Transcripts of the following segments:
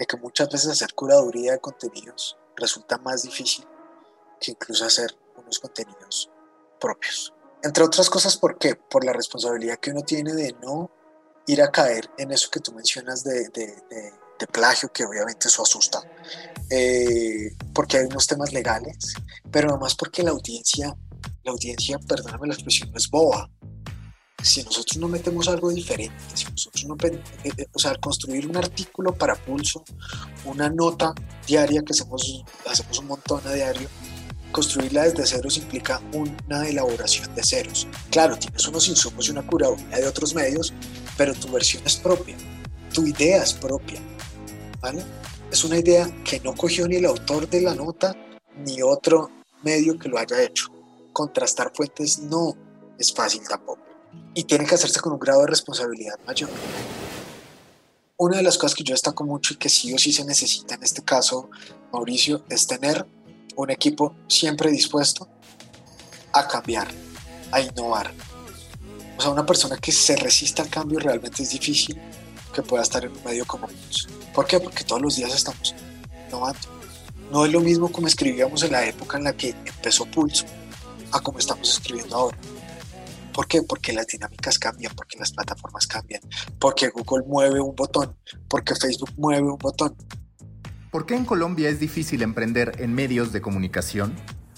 de que muchas veces hacer curaduría de contenidos resulta más difícil que incluso hacer unos contenidos propios. Entre otras cosas, ¿por qué? Por la responsabilidad que uno tiene de no ir a caer en eso que tú mencionas de, de, plagio, que obviamente eso asusta, eh, porque hay unos temas legales, pero además porque la audiencia, la audiencia, perdóname la expresión, no es boba. Si nosotros no metemos algo diferente, si nosotros no, eh, eh, o sea, construir un artículo para pulso, una nota diaria que hacemos, hacemos un montón a diario, Construirla desde ceros implica una elaboración de ceros. Claro, tienes unos insumos y una curaduría de otros medios, pero tu versión es propia, tu idea es propia. ¿vale? Es una idea que no cogió ni el autor de la nota ni otro medio que lo haya hecho. Contrastar fuentes no es fácil tampoco. Y tiene que hacerse con un grado de responsabilidad mayor. Una de las cosas que yo destaco mucho y que sí o sí se necesita en este caso, Mauricio, es tener un equipo siempre dispuesto a cambiar, a innovar. O sea, una persona que se resista al cambio realmente es difícil que pueda estar en un medio como Pulso. ¿Por qué? Porque todos los días estamos innovando. No es lo mismo como escribíamos en la época en la que empezó Pulso a como estamos escribiendo ahora. ¿Por qué? Porque las dinámicas cambian, porque las plataformas cambian, porque Google mueve un botón, porque Facebook mueve un botón, ¿Por qué en Colombia es difícil emprender en medios de comunicación?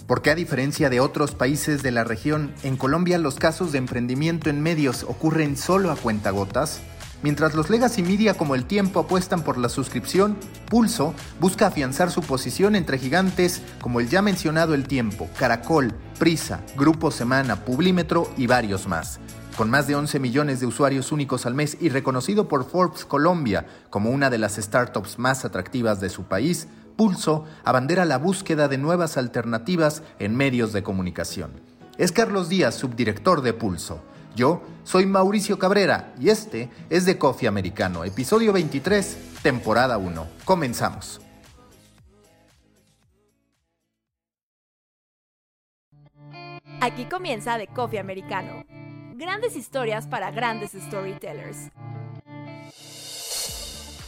¿Por qué a diferencia de otros países de la región, en Colombia los casos de emprendimiento en medios ocurren solo a cuentagotas? Mientras los legacy media como El Tiempo apuestan por la suscripción, Pulso busca afianzar su posición entre gigantes como el ya mencionado El Tiempo, Caracol, Prisa, Grupo Semana, Publímetro y varios más. Con más de 11 millones de usuarios únicos al mes y reconocido por Forbes Colombia como una de las startups más atractivas de su país, Pulso abandera la búsqueda de nuevas alternativas en medios de comunicación. Es Carlos Díaz, subdirector de Pulso. Yo soy Mauricio Cabrera y este es de Coffee Americano, episodio 23, temporada 1. Comenzamos. Aquí comienza de Coffee Americano Grandes historias para grandes storytellers.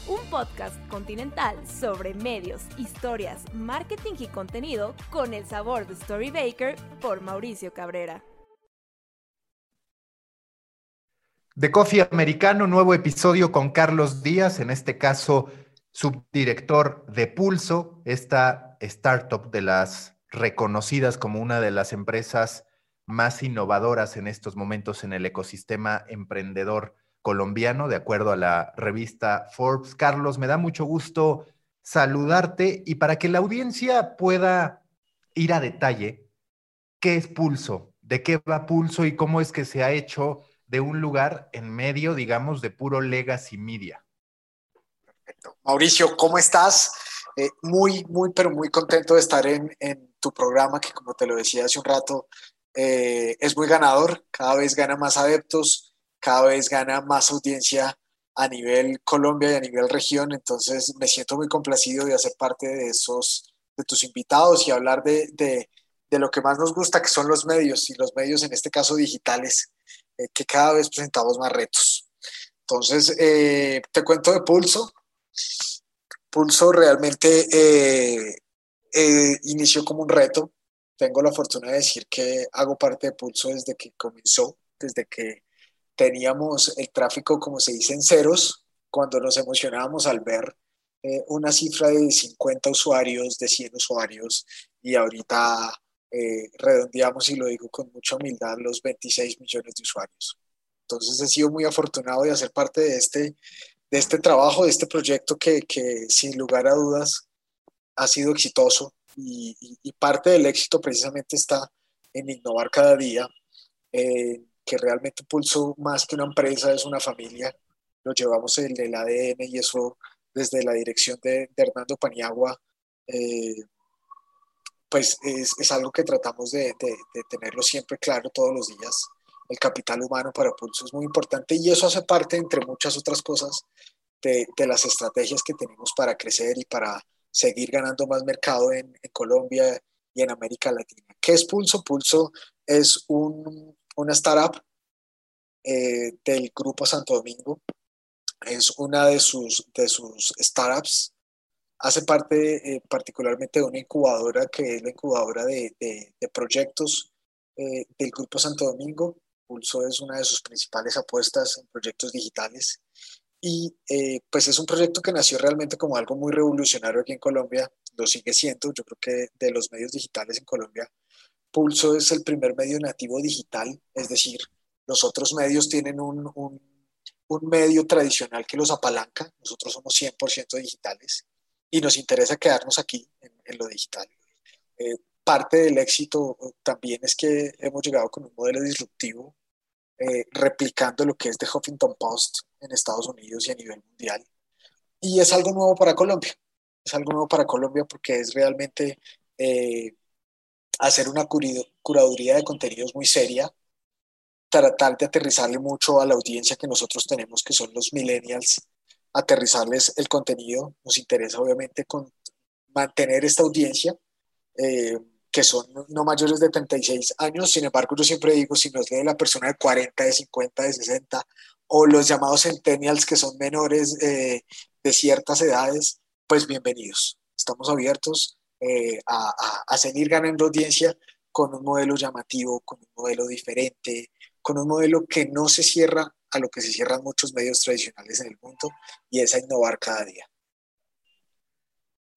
Un podcast continental sobre medios, historias, marketing y contenido con el sabor de Storybaker por Mauricio Cabrera. De Coffee Americano, nuevo episodio con Carlos Díaz, en este caso subdirector de Pulso, esta startup de las reconocidas como una de las empresas más innovadoras en estos momentos en el ecosistema emprendedor colombiano, de acuerdo a la revista Forbes. Carlos, me da mucho gusto saludarte y para que la audiencia pueda ir a detalle, ¿qué es Pulso? ¿De qué va Pulso y cómo es que se ha hecho de un lugar en medio, digamos, de puro legacy media? Mauricio, ¿cómo estás? Eh, muy, muy, pero muy contento de estar en, en tu programa, que como te lo decía hace un rato, eh, es muy ganador, cada vez gana más adeptos, cada vez gana más audiencia a nivel Colombia y a nivel región, entonces me siento muy complacido de hacer parte de esos, de tus invitados y hablar de, de, de lo que más nos gusta, que son los medios, y los medios en este caso digitales, eh, que cada vez presentamos más retos. Entonces, eh, te cuento de Pulso. Pulso realmente inició como un reto, tengo la fortuna de decir que hago parte de Pulso desde que comenzó, desde que teníamos el tráfico, como se dice, en ceros, cuando nos emocionábamos al ver eh, una cifra de 50 usuarios, de 100 usuarios, y ahorita eh, redondeamos, y lo digo con mucha humildad, los 26 millones de usuarios. Entonces he sido muy afortunado de hacer parte de este, de este trabajo, de este proyecto que, que sin lugar a dudas ha sido exitoso y, parte del éxito precisamente está en innovar cada día, que realmente Pulso más que una empresa es una familia, lo llevamos en el ADN y eso desde la dirección de, Hernando Paniagua, eh, pues es, algo que tratamos de, tenerlo siempre claro todos los días. El capital humano para Pulso es muy importante y eso hace parte, entre muchas otras cosas, de, las estrategias que tenemos para crecer y para seguir ganando más mercado en, Colombia y en América Latina. ¿Qué es Pulso? Pulso es un, una startup eh, del Grupo Santo Domingo. Es una de sus, de sus startups hace parte particularmente de una incubadora que es la incubadora de, de proyectos del Grupo Santo Domingo. Pulso es una de sus principales apuestas en proyectos digitales. Y eh, pues es un proyecto que nació realmente como algo muy revolucionario aquí en Colombia, lo sigue siendo, yo creo que de los medios digitales en Colombia, Pulso es el primer medio nativo digital, es decir, los otros medios tienen un, un, un medio tradicional que los apalanca, nosotros somos 100% digitales y nos interesa quedarnos aquí en, lo digital. Eh, parte del éxito también es que hemos llegado con un modelo disruptivo eh, replicando lo que es The Huffington Post en Estados Unidos y a nivel mundial. Y es algo nuevo para Colombia. Es algo nuevo para Colombia porque es realmente eh, hacer una curaduría de contenidos muy seria, tratar de aterrizarle mucho a la audiencia que nosotros tenemos, que son los millennials, aterrizarles el contenido. Nos interesa obviamente con mantener esta audiencia. Eh, que son no mayores de 36 años, sin embargo yo siempre digo, si nos lee la persona de 40, de 50, de 60, o los llamados centennials que son menores eh, de ciertas edades, pues bienvenidos. Estamos abiertos eh, a, a, seguir ganando audiencia con un modelo llamativo, con un modelo diferente, con un modelo que no se cierra a lo que se cierran muchos medios tradicionales en el mundo y es a innovar cada día.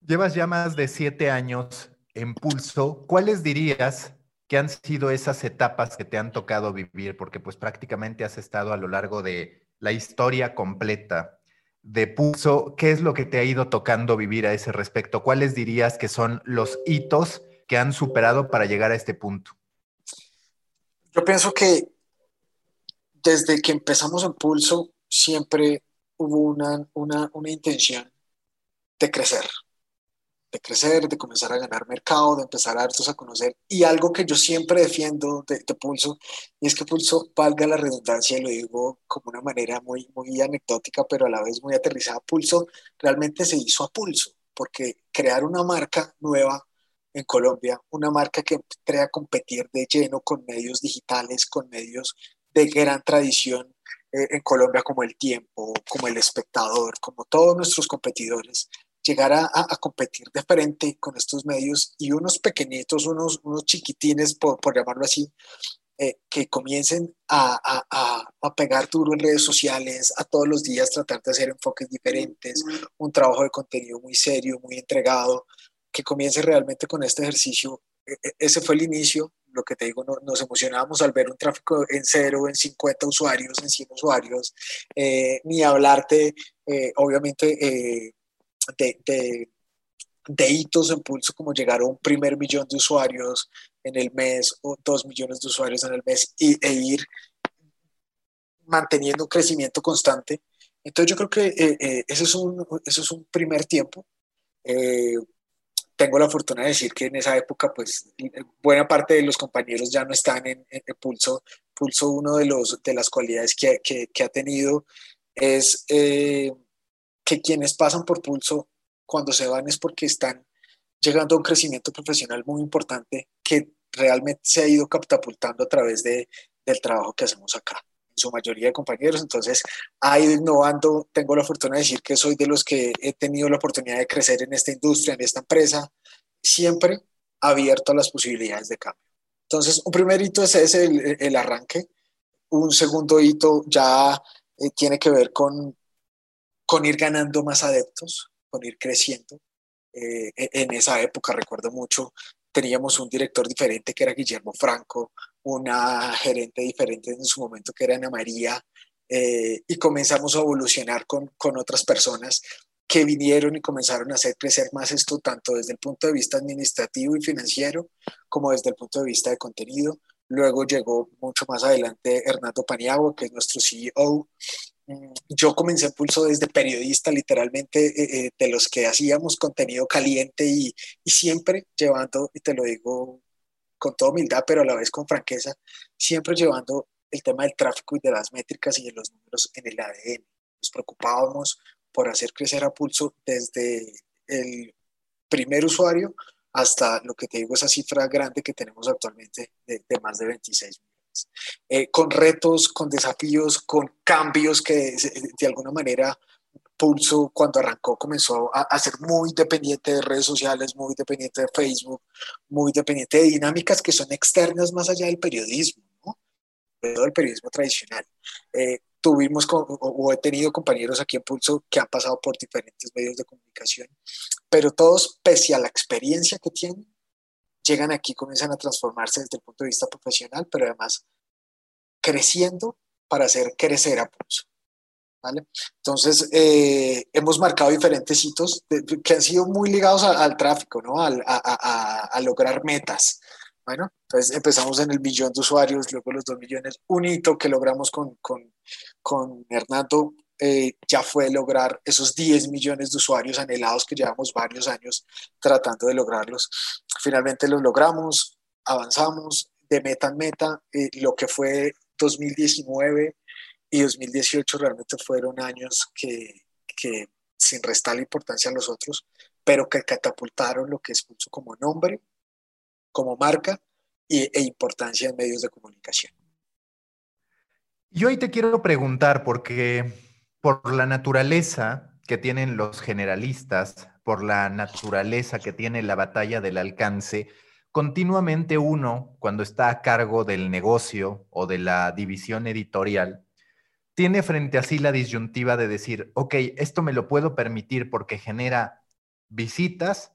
Llevas ya más de siete años en Pulso, ¿cuáles dirías que han sido esas etapas que te han tocado vivir? Porque pues prácticamente has estado a lo largo de la historia completa de Pulso. ¿Qué es lo que te ha ido tocando vivir a ese respecto? ¿Cuáles dirías que son los hitos que han superado para llegar a este punto? Yo pienso que desde que empezamos en Pulso siempre hubo una, una, una intención de crecer, de crecer, de comenzar a ganar mercado, de empezar a darnos a conocer. Y algo que yo siempre defiendo de, Pulso, y es que Pulso, valga la redundancia, lo digo como una manera muy, muy anecdótica, pero a la vez muy aterrizada, Pulso realmente se hizo a pulso, porque crear una marca nueva en Colombia, una marca que entre a competir de lleno con medios digitales, con medios de gran tradición eh, en Colombia como El Tiempo, como El Espectador, como todos nuestros competidores, llegar a, a, competir de frente con estos medios y unos pequeñitos, unos, unos chiquitines, por, por llamarlo así, eh, que comiencen a, a, a, pegar duro en redes sociales, a todos los días tratar de hacer enfoques diferentes, un trabajo de contenido muy serio, muy entregado, que comience realmente con este ejercicio. E, e, ese fue el inicio, lo que te digo, nos emocionábamos al ver un tráfico en cero, en 50 usuarios, en 100 usuarios, eh, ni hablarte, eh, obviamente, de, de, hitos en pulso como llegar a un primer millón de usuarios en el mes o dos millones de usuarios en el mes y, e ir manteniendo un crecimiento constante. Entonces yo creo que eh, eh, ese, es un, ese es un primer tiempo. Eh, tengo la fortuna de decir que en esa época, pues, buena parte de los compañeros ya no están en, Pulso. Pulso, uno de, los, de las cualidades que, que, ha tenido es que quienes pasan por pulso cuando se van es porque están llegando a un crecimiento profesional muy importante que realmente se ha ido catapultando a través de, del trabajo que hacemos acá, su mayoría de compañeros. Entonces, ha innovando. Tengo la fortuna de decir que soy de los que he tenido la oportunidad de crecer en esta industria, en esta empresa, siempre abierto a las posibilidades de cambio. Entonces, un primer hito es ese, el, el arranque. Un segundo hito ya eh, tiene que ver con con ir ganando más adeptos, con ir creciendo. Eh, e, en esa época, recuerdo mucho, teníamos un director diferente que era Guillermo Franco, una gerente diferente en su momento que era Ana María, eh, y comenzamos a evolucionar con, con otras personas que vinieron y comenzaron a hacer crecer más esto, tanto desde el punto de vista administrativo y financiero, como desde el punto de vista de contenido. Luego llegó mucho más adelante Hernando Paniagua, que es nuestro CEO, yo comencé Pulso desde periodista, literalmente, eh, eh, de los que hacíamos contenido caliente y, y, siempre llevando, y te lo digo con toda humildad, pero a la vez con franqueza, siempre llevando el tema del tráfico y de las métricas y de los números en el ADN. Nos preocupábamos por hacer crecer a Pulso desde el primer usuario hasta lo que te digo, esa cifra grande que tenemos actualmente de, de más de 26 millones. Eh, con retos, con desafíos, con cambios que de alguna manera Pulso cuando arrancó comenzó a, ser muy dependiente de redes sociales, muy dependiente de Facebook, muy dependiente de dinámicas que son externas más allá del periodismo, ¿no? del periodismo tradicional. Eh, tuvimos o, he tenido compañeros aquí en Pulso que han pasado por diferentes medios de comunicación, pero todos, pese a la experiencia que tienen, llegan aquí, comienzan a transformarse desde el punto de vista profesional, pero además creciendo para hacer crecer a Pulso. ¿Vale? Entonces, eh, hemos marcado diferentes hitos que han sido muy ligados al tráfico, ¿no? a, a, lograr metas. Bueno, entonces empezamos en el millón de usuarios, luego los dos millones. Un hito que logramos con, con, con Hernando eh, ya fue lograr esos 10 millones de usuarios anhelados que llevamos varios años tratando de lograrlos. Finalmente los logramos, avanzamos de meta en meta. Eh, lo que fue 2019 y 2018 realmente fueron años que, que sin restar importancia a los otros, pero que catapultaron lo que es Pulso como nombre, como marca y, e importancia en medios de comunicación. Y hoy te quiero preguntar, porque por la naturaleza que tienen los generalistas, por la naturaleza que tiene la batalla del alcance, continuamente uno, cuando está a cargo del negocio o de la división editorial, tiene frente a sí la disyuntiva de decir, ok, esto me lo puedo permitir porque genera visitas,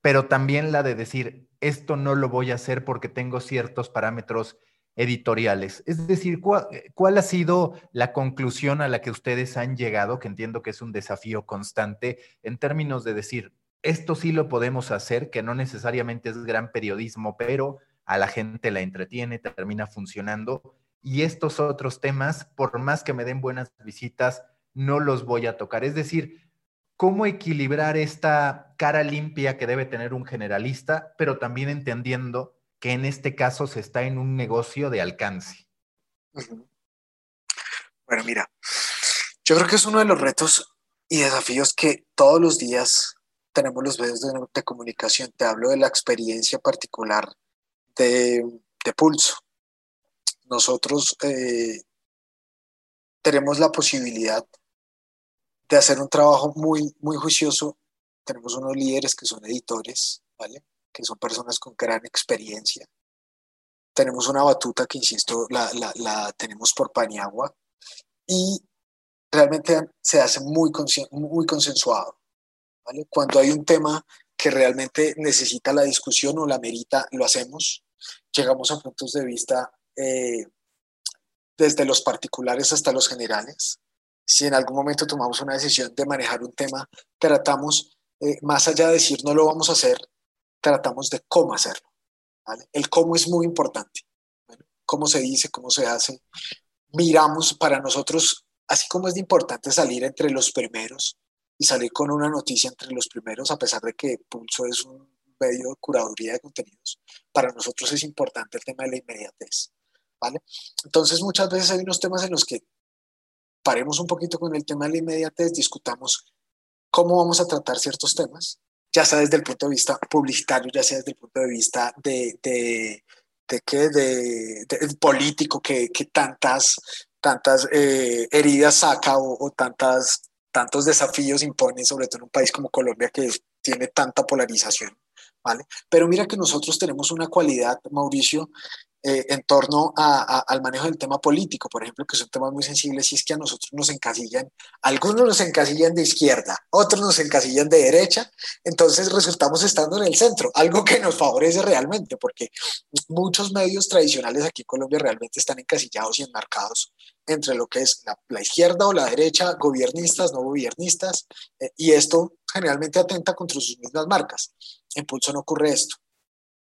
pero también la de decir, esto no lo voy a hacer porque tengo ciertos parámetros editoriales. Es decir, ¿cuál, ha sido la conclusión a la que ustedes han llegado, que entiendo que es un desafío constante, en términos de decir, esto sí lo podemos hacer, que no necesariamente es gran periodismo, pero a la gente la entretiene, termina funcionando, y estos otros temas, por más que me den buenas visitas, no los voy a tocar. Es decir, cómo equilibrar esta cara limpia que debe tener un generalista, pero también entendiendo que en este caso se está en un negocio de alcance. Bueno, mira, yo creo que es uno de los retos y desafíos que todos los días tenemos los medios de, comunicación. Te hablo de la experiencia particular de Pulso nosotros eh, tenemos la posibilidad de hacer un trabajo muy, muy juicioso. Tenemos unos líderes que son editores, ¿vale? Que son personas con gran experiencia. Tenemos una batuta que, insisto, la, la, tenemos por Paniagua y realmente se hace muy, muy consensuado, ¿vale? Cuando hay un tema que realmente necesita la discusión o la merita, lo hacemos. Llegamos a puntos de vista eh, desde los particulares hasta los generales. Si en algún momento tomamos una decisión de manejar un tema, tratamos, eh, más allá de decir no lo vamos a hacer, tratamos de cómo hacerlo. El cómo es muy importante. cómo se dice, cómo se hace. Miramos para nosotros, así como es importante salir entre los primeros y salir con una noticia entre los primeros, a pesar de que Pulso es un medio de curaduría de contenidos, para nosotros es importante el tema de la inmediatez. ¿Vale? Entonces muchas veces hay unos temas en los que paremos un poquito con el tema de la inmediatez, discutamos cómo vamos a tratar ciertos temas, ya sea desde el punto de vista publicitario, ya sea desde el punto de vista de, de, de, ¿qué? de, político que, que, tantas, tantas eh, heridas saca o, o, tantas, tantos desafíos impone, sobre todo en un país como Colombia que tiene tanta polarización. ¿Vale? Pero mira que nosotros tenemos una cualidad, Mauricio, eh, en torno al manejo del tema político, por ejemplo, que son temas muy sensibles, y es que a nosotros nos encasillan, algunos nos encasillan de izquierda, otros nos encasillan de derecha, entonces resultamos estando en el centro, algo que nos favorece realmente, porque muchos medios tradicionales aquí en Colombia realmente están encasillados y enmarcados entre lo que es la, izquierda o la derecha, gobiernistas, no gobiernistas, eh, y esto generalmente atenta contra sus mismas marcas. En Pulso no ocurre esto.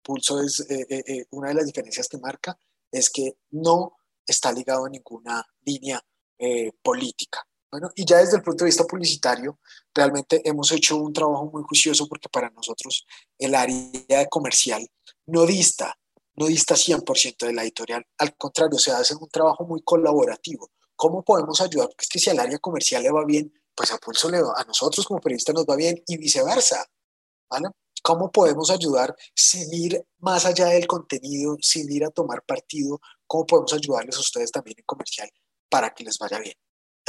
Pulso es eh, eh, eh, una de las diferencias que marca es que no está ligado a ninguna línea política. Bueno, y ya desde el punto de vista publicitario, realmente hemos hecho un trabajo muy juicioso porque para nosotros el área comercial no dista, no dista 100% de la editorial, al contrario, se hace un trabajo muy colaborativo. ¿Cómo podemos ayudar? Porque es que si al área comercial le va bien, pues a Pulso le va, a nosotros como periodistas nos va bien y viceversa. ¿vale? ¿Cómo podemos ayudar sin ir más allá del contenido, sin ir a tomar partido? ¿Cómo podemos ayudarles a ustedes también en comercial para que les vaya bien?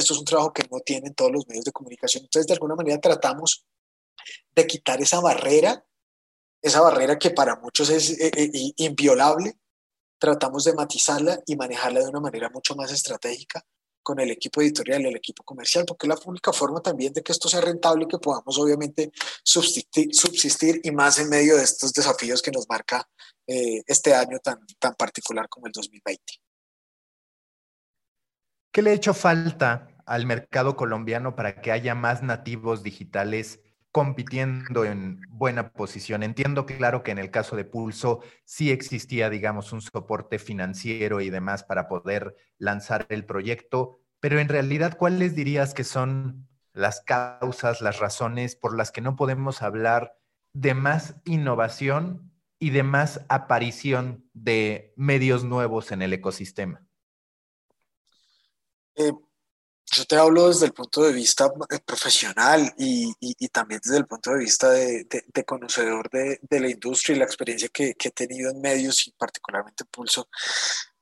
esto es un trabajo que no tienen todos los medios de comunicación. Entonces, de alguna manera tratamos de quitar esa barrera, esa barrera que para muchos es eh, eh, inviolable, tratamos de matizarla y manejarla de una manera mucho más estratégica con el equipo editorial el equipo comercial, porque es la única forma también de que esto sea rentable y que podamos obviamente subsistir, subsistir y más en medio de estos desafíos que nos marca eh, este año tan, tan particular como el 2020. ¿Qué le ha hecho falta al mercado colombiano para que haya más nativos digitales compitiendo en buena posición. Entiendo claro que en el caso de Pulso sí existía, digamos, un soporte financiero y demás para poder lanzar el proyecto, pero en realidad, ¿cuáles dirías que son las causas, las razones por las que no podemos hablar de más innovación y de más aparición de medios nuevos en el ecosistema? Eh, yo te hablo desde el punto de vista eh, profesional y, también desde el punto de vista de, conocedor de, de, la industria y la experiencia que, he tenido en medios y particularmente Pulso.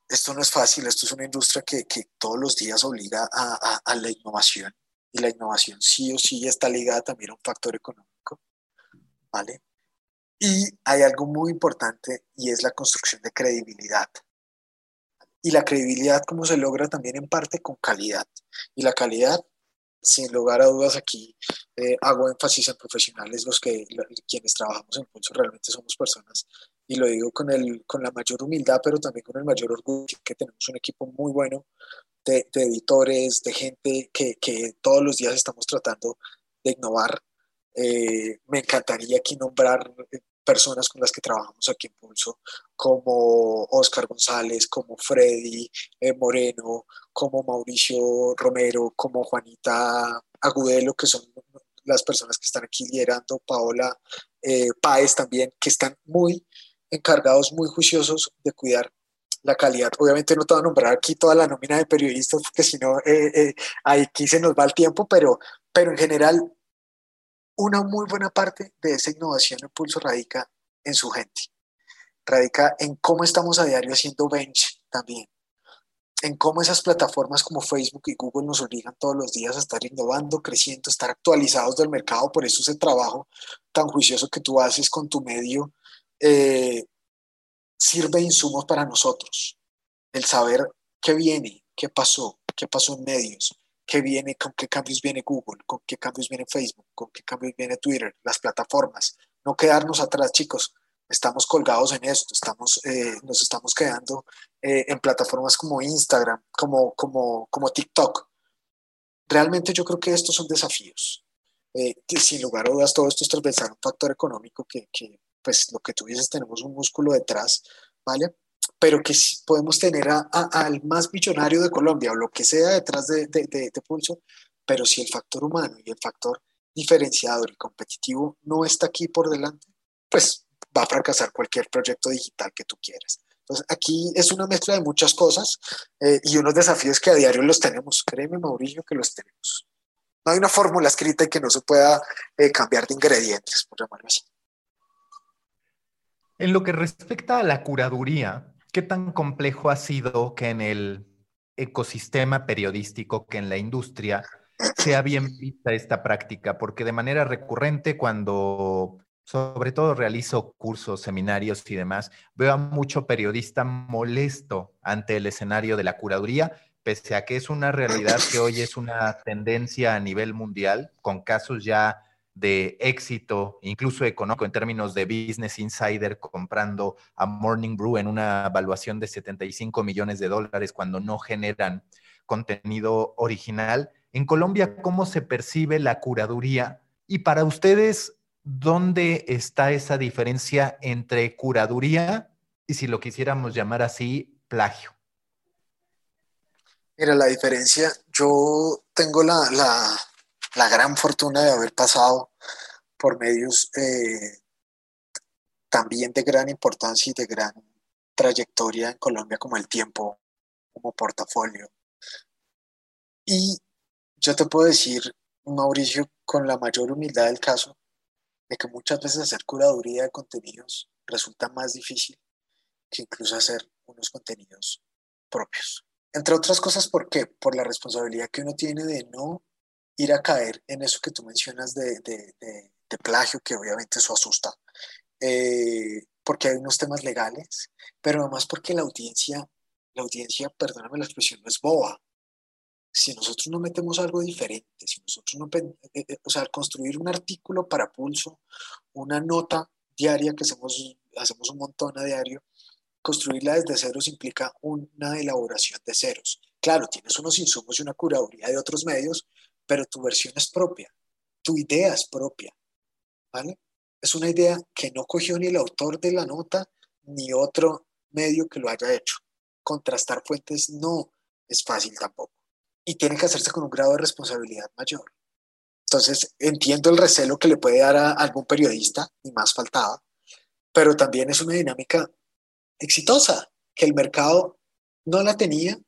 Esto no es fácil, esto es una industria que, todos los días obliga a, a, a, la innovación y la innovación sí o sí está ligada también a un factor económico, ¿vale? Y hay algo muy importante y es la construcción de credibilidad y la credibilidad como se logra también en parte con calidad. Y la calidad, sin lugar a dudas, aquí eh, hago énfasis en profesionales, los que quienes trabajamos en Pulso realmente somos personas, y lo digo con, el, con la mayor humildad, pero también con el mayor orgullo, que tenemos un equipo muy bueno de, editores, de gente que, que, todos los días estamos tratando de innovar. Eh, me encantaría aquí nombrar personas con las que trabajamos aquí en Pulso, como Oscar González, como Freddy eh, Moreno, como Mauricio Romero, como Juanita Agudelo, que son las personas que están aquí liderando, Paola eh, Páez también, que están muy encargados, muy juiciosos de cuidar la calidad. Obviamente no te voy a nombrar aquí toda la nómina de periodistas, porque si no, eh, eh aquí se nos va el tiempo, pero, pero en general una muy buena parte de esa innovación en Pulso radica en su gente, radica en cómo estamos a diario haciendo bench también, en cómo esas plataformas como Facebook y Google nos obligan todos los días a estar innovando, creciendo, estar actualizados del mercado, por eso ese trabajo tan juicioso que tú haces con tu medio eh, sirve de insumos para nosotros, el saber qué viene, qué pasó, qué pasó en medios, qué viene, con qué cambios viene Google, con qué cambios viene Facebook, con qué cambios viene Twitter, las plataformas. No quedarnos atrás, chicos. Estamos colgados en esto, estamos, eh, nos estamos quedando eh, en plataformas como Instagram, como, como, como TikTok. Realmente yo creo que estos son desafíos. Eh, sin lugar a dudas todo esto es transversal un factor económico que, que, pues lo que tú dices, tenemos un músculo detrás, ¿vale? Pero que si podemos tener al más millonario de Colombia o lo que sea detrás de, de, Pulso, pero si el factor humano y el factor diferenciador y competitivo no está aquí por delante, pues va a fracasar cualquier proyecto digital que tú quieras. Entonces, aquí es una mezcla de muchas cosas eh, y unos desafíos que a diario los tenemos. Créeme, Mauricio, que los tenemos. No hay una fórmula escrita y que no se pueda eh, cambiar de ingredientes, por llamarlo así. En lo que respecta a la curaduría, ¿Qué tan complejo ha sido que en el ecosistema periodístico, que en la industria, sea bien vista esta práctica? Porque de manera recurrente, cuando sobre todo realizo cursos, seminarios y demás, veo a mucho periodista molesto ante el escenario de la curaduría, pese a que es una realidad que hoy es una tendencia a nivel mundial, con casos ya de éxito, incluso económico, en términos de Business Insider comprando a Morning Brew en una evaluación de 75 millones de dólares cuando no generan contenido original. En Colombia, ¿cómo se percibe la curaduría? Y para ustedes, ¿dónde está esa diferencia entre curaduría y, si lo quisiéramos llamar así, plagio? Mira, la diferencia, yo tengo la, la la gran fortuna de haber pasado por medios eh, también de gran importancia y de gran trayectoria en Colombia como El Tiempo, como portafolio. Y yo te puedo decir, Mauricio, con la mayor humildad del caso, de que muchas veces hacer curaduría de contenidos resulta más difícil que incluso hacer unos contenidos propios. Entre otras cosas, ¿por qué? Por la responsabilidad que uno tiene de no ir a caer en eso que tú mencionas de, de, plagio, que obviamente eso asusta, eh, porque hay unos temas legales, pero además porque la audiencia, la audiencia, perdóname la expresión, no es boba. Si nosotros no metemos algo diferente, si nosotros no, eh, eh, o sea, construir un artículo para pulso, una nota diaria que hacemos, hacemos un montón a diario, construirla desde ceros implica una elaboración de ceros. Claro, tienes unos insumos y una curaduría de otros medios, pero tu versión es propia, tu idea es propia, ¿vale? Es una idea que no cogió ni el autor de la nota ni otro medio que lo haya hecho. Contrastar fuentes no es fácil tampoco. Y tiene que hacerse con un grado de responsabilidad mayor. Entonces, entiendo el recelo que le puede dar a algún periodista, ni más faltaba, pero también es una dinámica exitosa, que el mercado no la tenía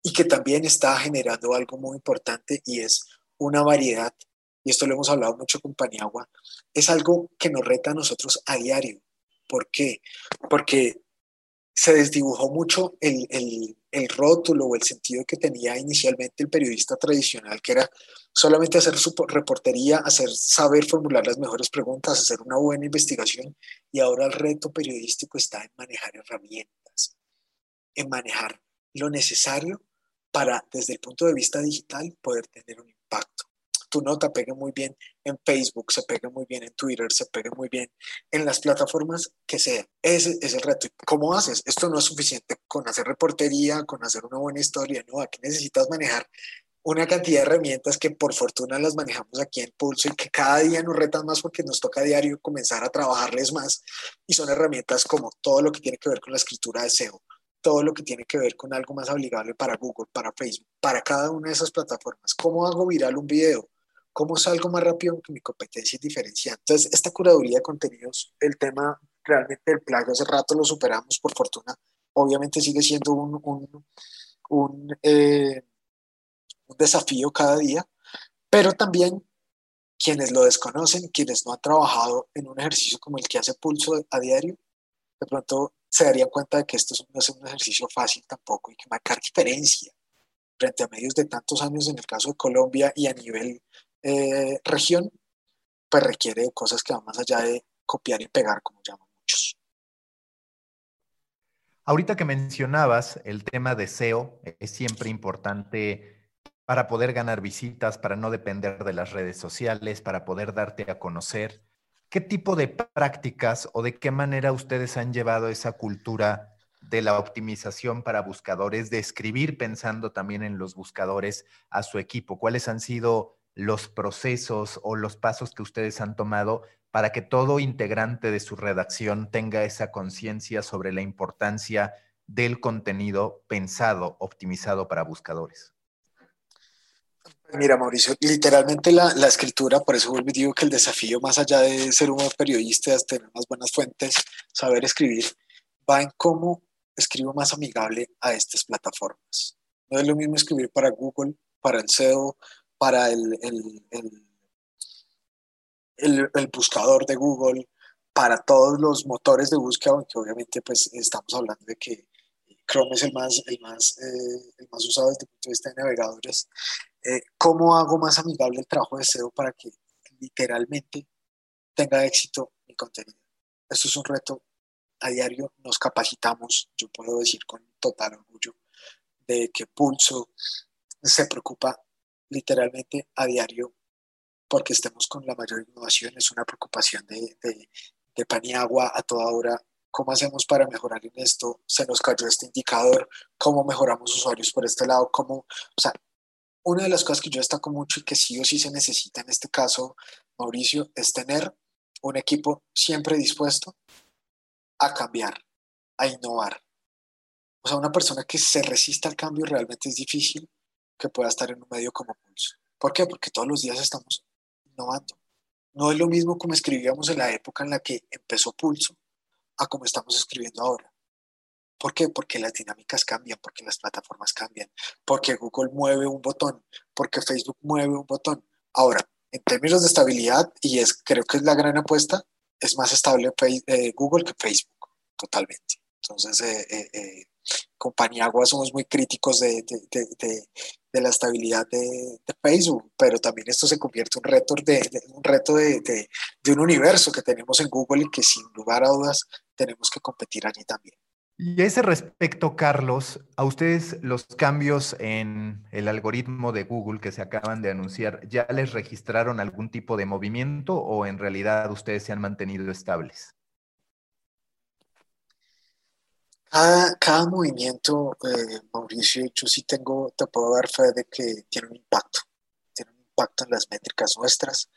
y que también está generando algo muy importante y es una variedad, y esto lo hemos hablado mucho con Paniagua, es algo que nos reta a nosotros a diario. ¿Por qué? Porque se desdibujó mucho el, el, el, rótulo o el sentido que tenía inicialmente el periodista tradicional, que era solamente hacer su reportería, hacer saber formular las mejores preguntas, hacer una buena investigación, y ahora el reto periodístico está en manejar herramientas, en manejar lo necesario para, desde el punto de vista digital, poder tener un impacto tu nota pegue muy bien en Facebook, se pegue muy bien en Twitter, se pegue muy bien en las plataformas que sea. Ese es el reto. ¿Cómo haces? Esto no es suficiente con hacer reportería, con hacer una buena historia, no, aquí necesitas manejar una cantidad de herramientas que por fortuna las manejamos aquí en Pulso y que cada día nos retan más porque nos toca a diario comenzar a trabajarles más. Y son herramientas como todo lo que tiene que ver con la escritura de SEO, todo lo que tiene que ver con algo más obligable para Google, para Facebook, para cada una de esas plataformas. ¿Cómo hago viral un video? ¿Cómo salgo más rápido que mi competencia es diferenciada? Entonces, esta curaduría de contenidos, el tema realmente del plagio, hace rato lo superamos, por fortuna. Obviamente sigue siendo un, un, un, eh, un desafío cada día, pero también quienes lo desconocen, quienes no han trabajado en un ejercicio como el que hace Pulso a diario, de pronto se darían cuenta de que esto no es un ejercicio fácil tampoco y que marcar diferencia frente a medios de tantos años en el caso de Colombia y a nivel eh, región, pues requiere cosas que van más allá de copiar y pegar, como llaman muchos. Ahorita que mencionabas el tema de SEO, es siempre importante para poder ganar visitas, para no depender de las redes sociales, para poder darte a conocer. ¿Qué tipo de prácticas o de qué manera ustedes han llevado esa cultura de la optimización para buscadores, de escribir pensando también en los buscadores a su equipo? ¿Cuáles han sido los procesos o los pasos que ustedes han tomado para que todo integrante de su redacción tenga esa conciencia sobre la importancia del contenido pensado, optimizado para buscadores? Mira, Mauricio, literalmente la, escritura, por eso digo que el desafío, más allá de ser un periodista, es tener unas buenas fuentes, saber escribir, va en cómo escribo más amigable a estas plataformas. No es lo mismo escribir para Google, para el SEO, para el, el, el, buscador de Google, para todos los motores de búsqueda, aunque obviamente pues estamos hablando de que Chrome es el más, el más, eh, el más usado desde el punto de vista de navegadores. Eh, ¿Cómo hago más amigable el trabajo de SEO para que literalmente tenga éxito mi contenido? Esto es un reto a diario, nos capacitamos, yo puedo decir con total orgullo de que Pulso se preocupa literalmente a diario porque estemos con la mayor innovación. Es una preocupación de, de, de Paniagua a toda hora. ¿Cómo hacemos para mejorar en esto? Se nos cayó este indicador. ¿Cómo mejoramos usuarios por este lado? ¿Cómo? O sea, una de las cosas que yo destaco mucho y que sí o sí se necesita en este caso, Mauricio, es tener un equipo siempre dispuesto a cambiar, a innovar. O sea, una persona que se resista al cambio realmente es difícil que pueda estar en un medio como Pulso. ¿Por qué? Porque todos los días estamos innovando. No es lo mismo como escribíamos en la época en la que empezó Pulso a como estamos escribiendo ahora. ¿Por qué? Porque las dinámicas cambian, porque las plataformas cambian, porque Google mueve un botón, porque Facebook mueve un botón. Ahora, en términos de estabilidad, y es creo que es la gran apuesta, es más estable eh, Google que Facebook, totalmente. Entonces, eh, eh, compañía Agua somos muy críticos de, de, la estabilidad de, Facebook, pero también esto se convierte en un reto, de, un, reto de, un universo que tenemos en Google y que sin lugar a dudas tenemos que competir allí también. Y a ese respecto, Carlos, a ustedes los cambios en el algoritmo de Google que se acaban de anunciar, ¿ya les registraron algún tipo de movimiento o en realidad ustedes se han mantenido estables? Cada, movimiento, eh, Mauricio, yo sí tengo, te puedo dar fe de que tiene un impacto, tiene un impacto en las métricas nuestras,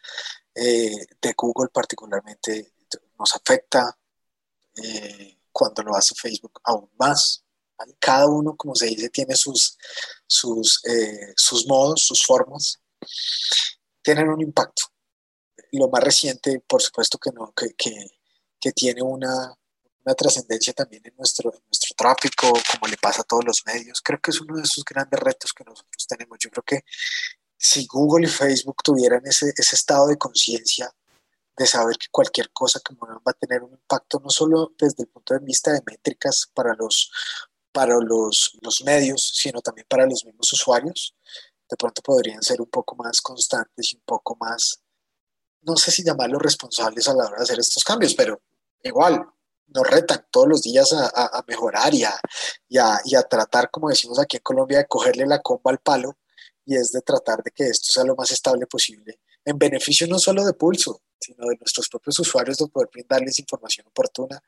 eh, de Google particularmente nos afecta. Eh, cuando lo hace Facebook aún más. Cada uno, como se dice, tiene sus, sus, eh, sus modos, sus formas, tienen un impacto. Lo más reciente, por supuesto que, no, que, que, tiene una, una trascendencia también en nuestro, en nuestro tráfico, como le pasa a todos los medios. Creo que es uno de esos grandes retos que nosotros tenemos. Yo creo que si Google y Facebook tuvieran ese, ese estado de conciencia de saber que cualquier cosa que muevan va a tener un impacto no solo desde el punto de vista de métricas para los, para los, los medios, sino también para los mismos usuarios, de pronto podrían ser un poco más constantes y un poco más, no sé si llamarlos responsables a la hora de hacer estos cambios, pero igual nos retan todos los días a, mejorar y, a, y a tratar, como decimos aquí en Colombia, de cogerle la comba al palo y es de tratar de que esto sea lo más estable posible, en beneficio no solo de Pulso, sino de nuestros propios usuarios, de poder brindarles información oportuna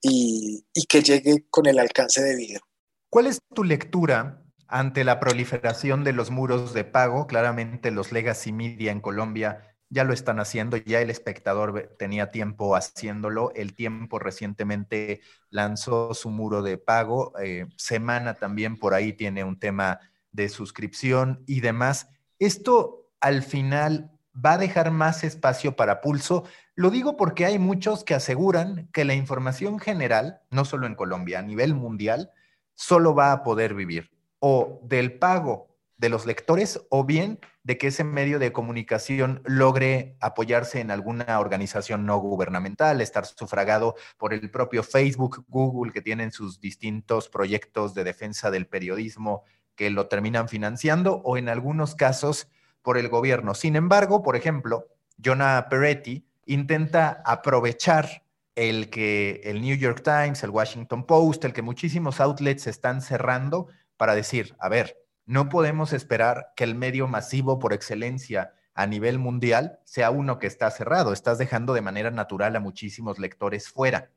y, que llegue con el alcance debido. ¿Cuál es tu lectura ante la proliferación de los muros de pago? Claramente los legacy media en Colombia ya lo están haciendo, ya el espectador tenía tiempo haciéndolo, el tiempo recientemente lanzó su muro de pago, eh, Semana también por ahí tiene un tema de suscripción y demás. Esto al final va a dejar más espacio para pulso. Lo digo porque hay muchos que aseguran que la información general, no solo en Colombia, a nivel mundial, solo va a poder vivir o del pago de los lectores o bien de que ese medio de comunicación logre apoyarse en alguna organización no gubernamental, estar sufragado por el propio Facebook, Google, que tienen sus distintos proyectos de defensa del periodismo que lo terminan financiando o en algunos casos por el gobierno. Sin embargo, por ejemplo, Jonah Peretti intenta aprovechar el que el New York Times, el Washington Post, el que muchísimos outlets están cerrando para decir, a ver, no podemos esperar que el medio masivo por excelencia a nivel mundial sea uno que está cerrado. Estás dejando de manera natural a muchísimos lectores fuera.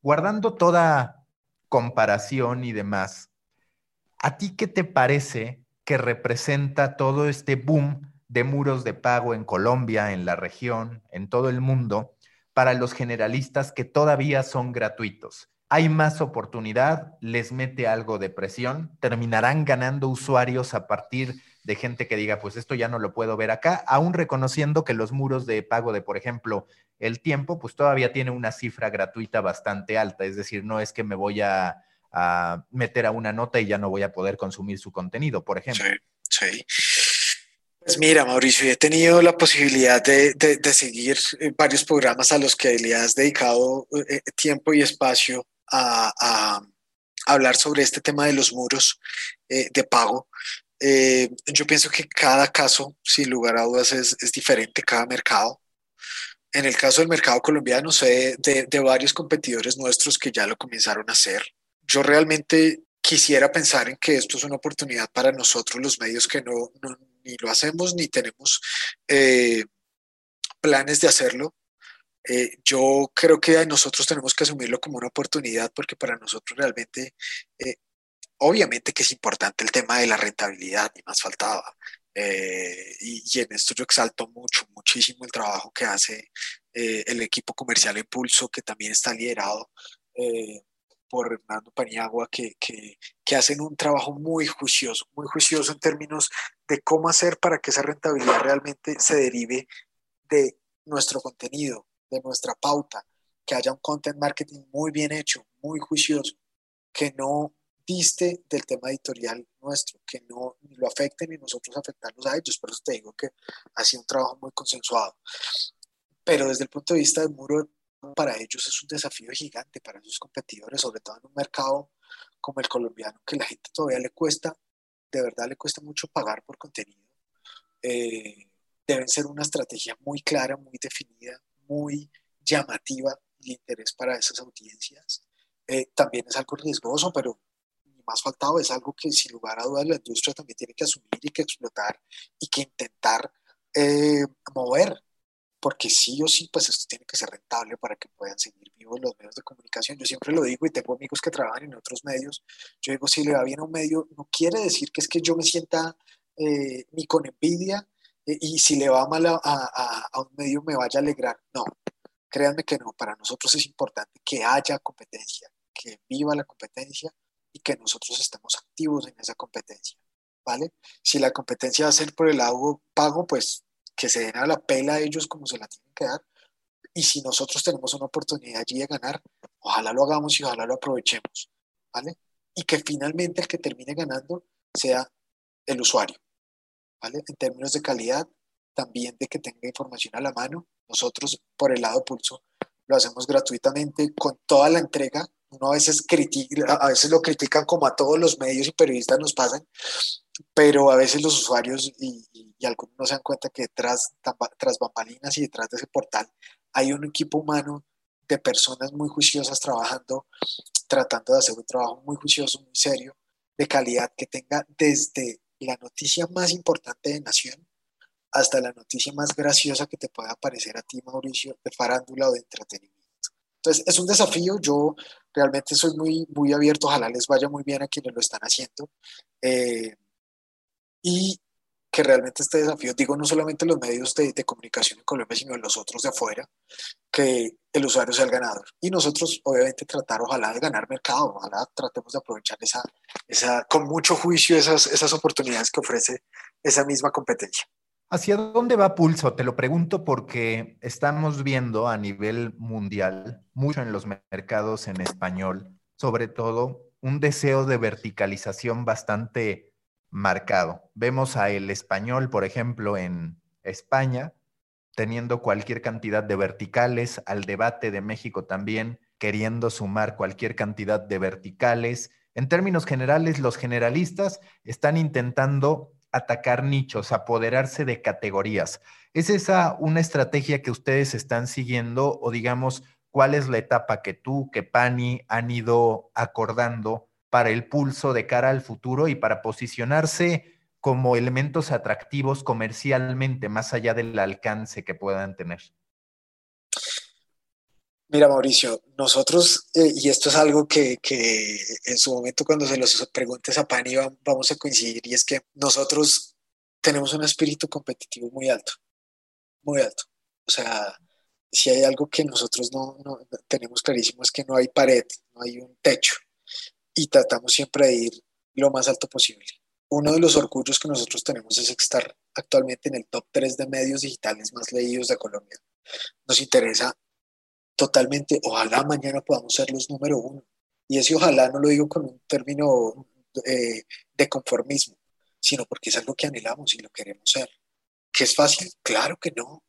Guardando toda comparación y demás, ¿a ti qué te parece que representa todo este boom de muros de pago en Colombia, en la región, en todo el mundo, para los generalistas que todavía son gratuitos. Hay más oportunidad, les mete algo de presión, terminarán ganando usuarios a partir de gente que diga, pues esto ya no lo puedo ver acá, aún reconociendo que los muros de pago de, por ejemplo, el tiempo, pues todavía tiene una cifra gratuita bastante alta, es decir, no es que me voy a, meter a una nota y ya no voy a poder consumir su contenido, por ejemplo. Sí, sí. Pues mira, Mauricio, he tenido la posibilidad de, de, seguir eh, varios programas a los que le has dedicado eh, tiempo y espacio a, hablar sobre este tema de los muros eh, de pago. yo pienso que cada caso, sin lugar a dudas, es, es, diferente, cada mercado. En el caso del mercado colombiano, sé de, de varios competidores nuestros que ya lo comenzaron a hacer. Yo realmente quisiera pensar en que esto es una oportunidad para nosotros, los medios que no ni lo hacemos ni tenemos eh, planes de hacerlo. Eh, yo creo que nosotros tenemos que asumirlo como una oportunidad porque para nosotros realmente, eh, obviamente que es importante el tema de la rentabilidad, ni más faltaba. Y, y, en esto yo exalto mucho, muchísimo el trabajo que hace el equipo comercial Impulso, que también está liderado por Hernando Paniagua, que, que, que, hacen un trabajo muy juicioso, muy juicioso en términos de cómo hacer para que esa rentabilidad realmente se derive de nuestro contenido, de nuestra pauta, que haya un content marketing muy bien hecho, muy juicioso, que no diste del tema editorial nuestro, que no lo afecte ni nosotros afectarlos a ellos. Por eso te digo que ha sido un trabajo muy consensuado. Pero desde el punto de vista del muro para ellos es un desafío gigante para sus competidores, sobre todo en un mercado como el colombiano, que la gente todavía le cuesta, de verdad le cuesta mucho pagar por contenido. Eh, deben ser una estrategia muy clara, muy definida, muy llamativa y interés para esas audiencias. Eh, también es algo riesgoso, pero más faltado es algo que sin lugar a dudas la industria también tiene que asumir y que explotar y que intentar eh, mover, porque sí o sí, pues esto tiene que ser rentable para que puedan seguir vivos los medios de comunicación. Yo siempre lo digo y tengo amigos que trabajan en otros medios. Yo digo, si le va bien a un medio, no quiere decir que es que yo me sienta eh, ni con envidia eh, y si le va mal a, un medio me vaya a alegrar. No, créanme que no. Para nosotros es importante que haya competencia, que viva la competencia y que nosotros estemos activos en esa competencia. ¿Vale? Si la competencia va a ser por el lado pago, pues que se den a la pela a ellos como se la tienen que dar. Y si nosotros tenemos una oportunidad allí de ganar, ojalá lo hagamos y ojalá lo aprovechemos. ¿Vale? Y que finalmente el que termine ganando sea el usuario. ¿Vale? En términos de calidad, también de que tenga información a la mano. Nosotros, por el lado Pulso, lo hacemos gratuitamente con toda la entrega uno a veces, critica, a veces lo critican como a todos los medios y periodistas nos pasan, pero a veces los usuarios y, algunos no se dan cuenta que detrás, tras bambalinas y detrás de ese portal hay un equipo humano de personas muy juiciosas trabajando, tratando de hacer un trabajo muy juicioso, muy serio, de calidad, que tenga desde la noticia más importante de Nación hasta la noticia más graciosa que te pueda parecer a ti, Mauricio, de farándula o de entretenimiento. Entonces, es un desafío. Yo realmente soy muy, muy abierto. Ojalá les vaya muy bien a quienes lo están haciendo. Eh, y que realmente este desafío, digo, no solamente los medios de, comunicación en Colombia, sino los otros de afuera, que el usuario sea el ganador. Y nosotros, obviamente, tratar, ojalá, de ganar mercado, ojalá tratemos de aprovechar esa, esa, con mucho juicio esas, esas oportunidades que ofrece esa misma competencia. ¿Hacia dónde va Pulso? Te lo pregunto porque estamos viendo a nivel mundial, mucho en los mercados en español, sobre todo un deseo de verticalización bastante marcado. Vemos a el español, por ejemplo, en España, teniendo cualquier cantidad de verticales, al debate de México también, queriendo sumar cualquier cantidad de verticales. En términos generales, los generalistas están intentando atacar nichos, apoderarse de categorías. ¿Es esa una estrategia que ustedes están siguiendo o digamos, cuál es la etapa que tú, que Pani han ido acordando para el pulso de cara al futuro y para posicionarse como elementos atractivos comercialmente, más allá del alcance que puedan tener? Mira, Mauricio, nosotros, eh, y esto es algo que, que, en su momento cuando se los preguntes a Pani vamos a coincidir, y es que nosotros tenemos un espíritu competitivo muy alto, muy alto. O sea, si hay algo que nosotros no, no tenemos clarísimo es que no hay pared, no hay un techo, y tratamos siempre de ir lo más alto posible. Uno de los orgullos que nosotros tenemos es estar actualmente en el top 3 de medios digitales más leídos de Colombia. Nos interesa totalmente, ojalá mañana podamos ser los número uno. Y ese ojalá no lo digo con un término eh, de conformismo, sino porque es algo que anhelamos y lo queremos ser. ¿Que es fácil? Claro que no.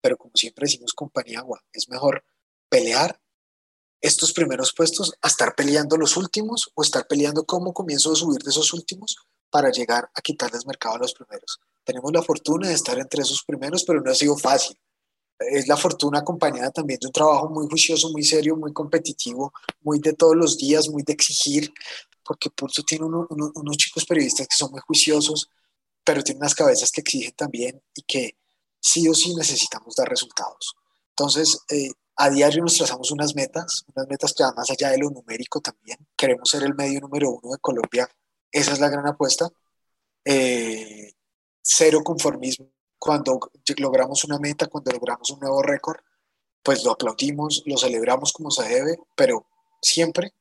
Pero como siempre decimos compañía agua, es mejor pelear estos primeros puestos a estar peleando los últimos o estar peleando cómo comienzo a subir de esos últimos para llegar a quitarles mercado a los primeros. Tenemos la fortuna de estar entre esos primeros, pero no ha sido fácil es la fortuna acompañada también de un trabajo muy juicioso, muy serio, muy competitivo, muy de todos los días, muy de exigir, porque Pulso tiene unos chicos periodistas que son muy juiciosos, pero tiene unas cabezas que exigen también y que sí o sí necesitamos dar resultados. Entonces, eh, a diario nos trazamos unas metas, unas metas que van más allá de lo numérico también. Queremos ser el medio número uno de Colombia. Esa es la gran apuesta. Eh, cero conformismo cuando logramos una meta, cuando logramos un nuevo récord, pues lo aplaudimos, lo celebramos como se debe, pero siempre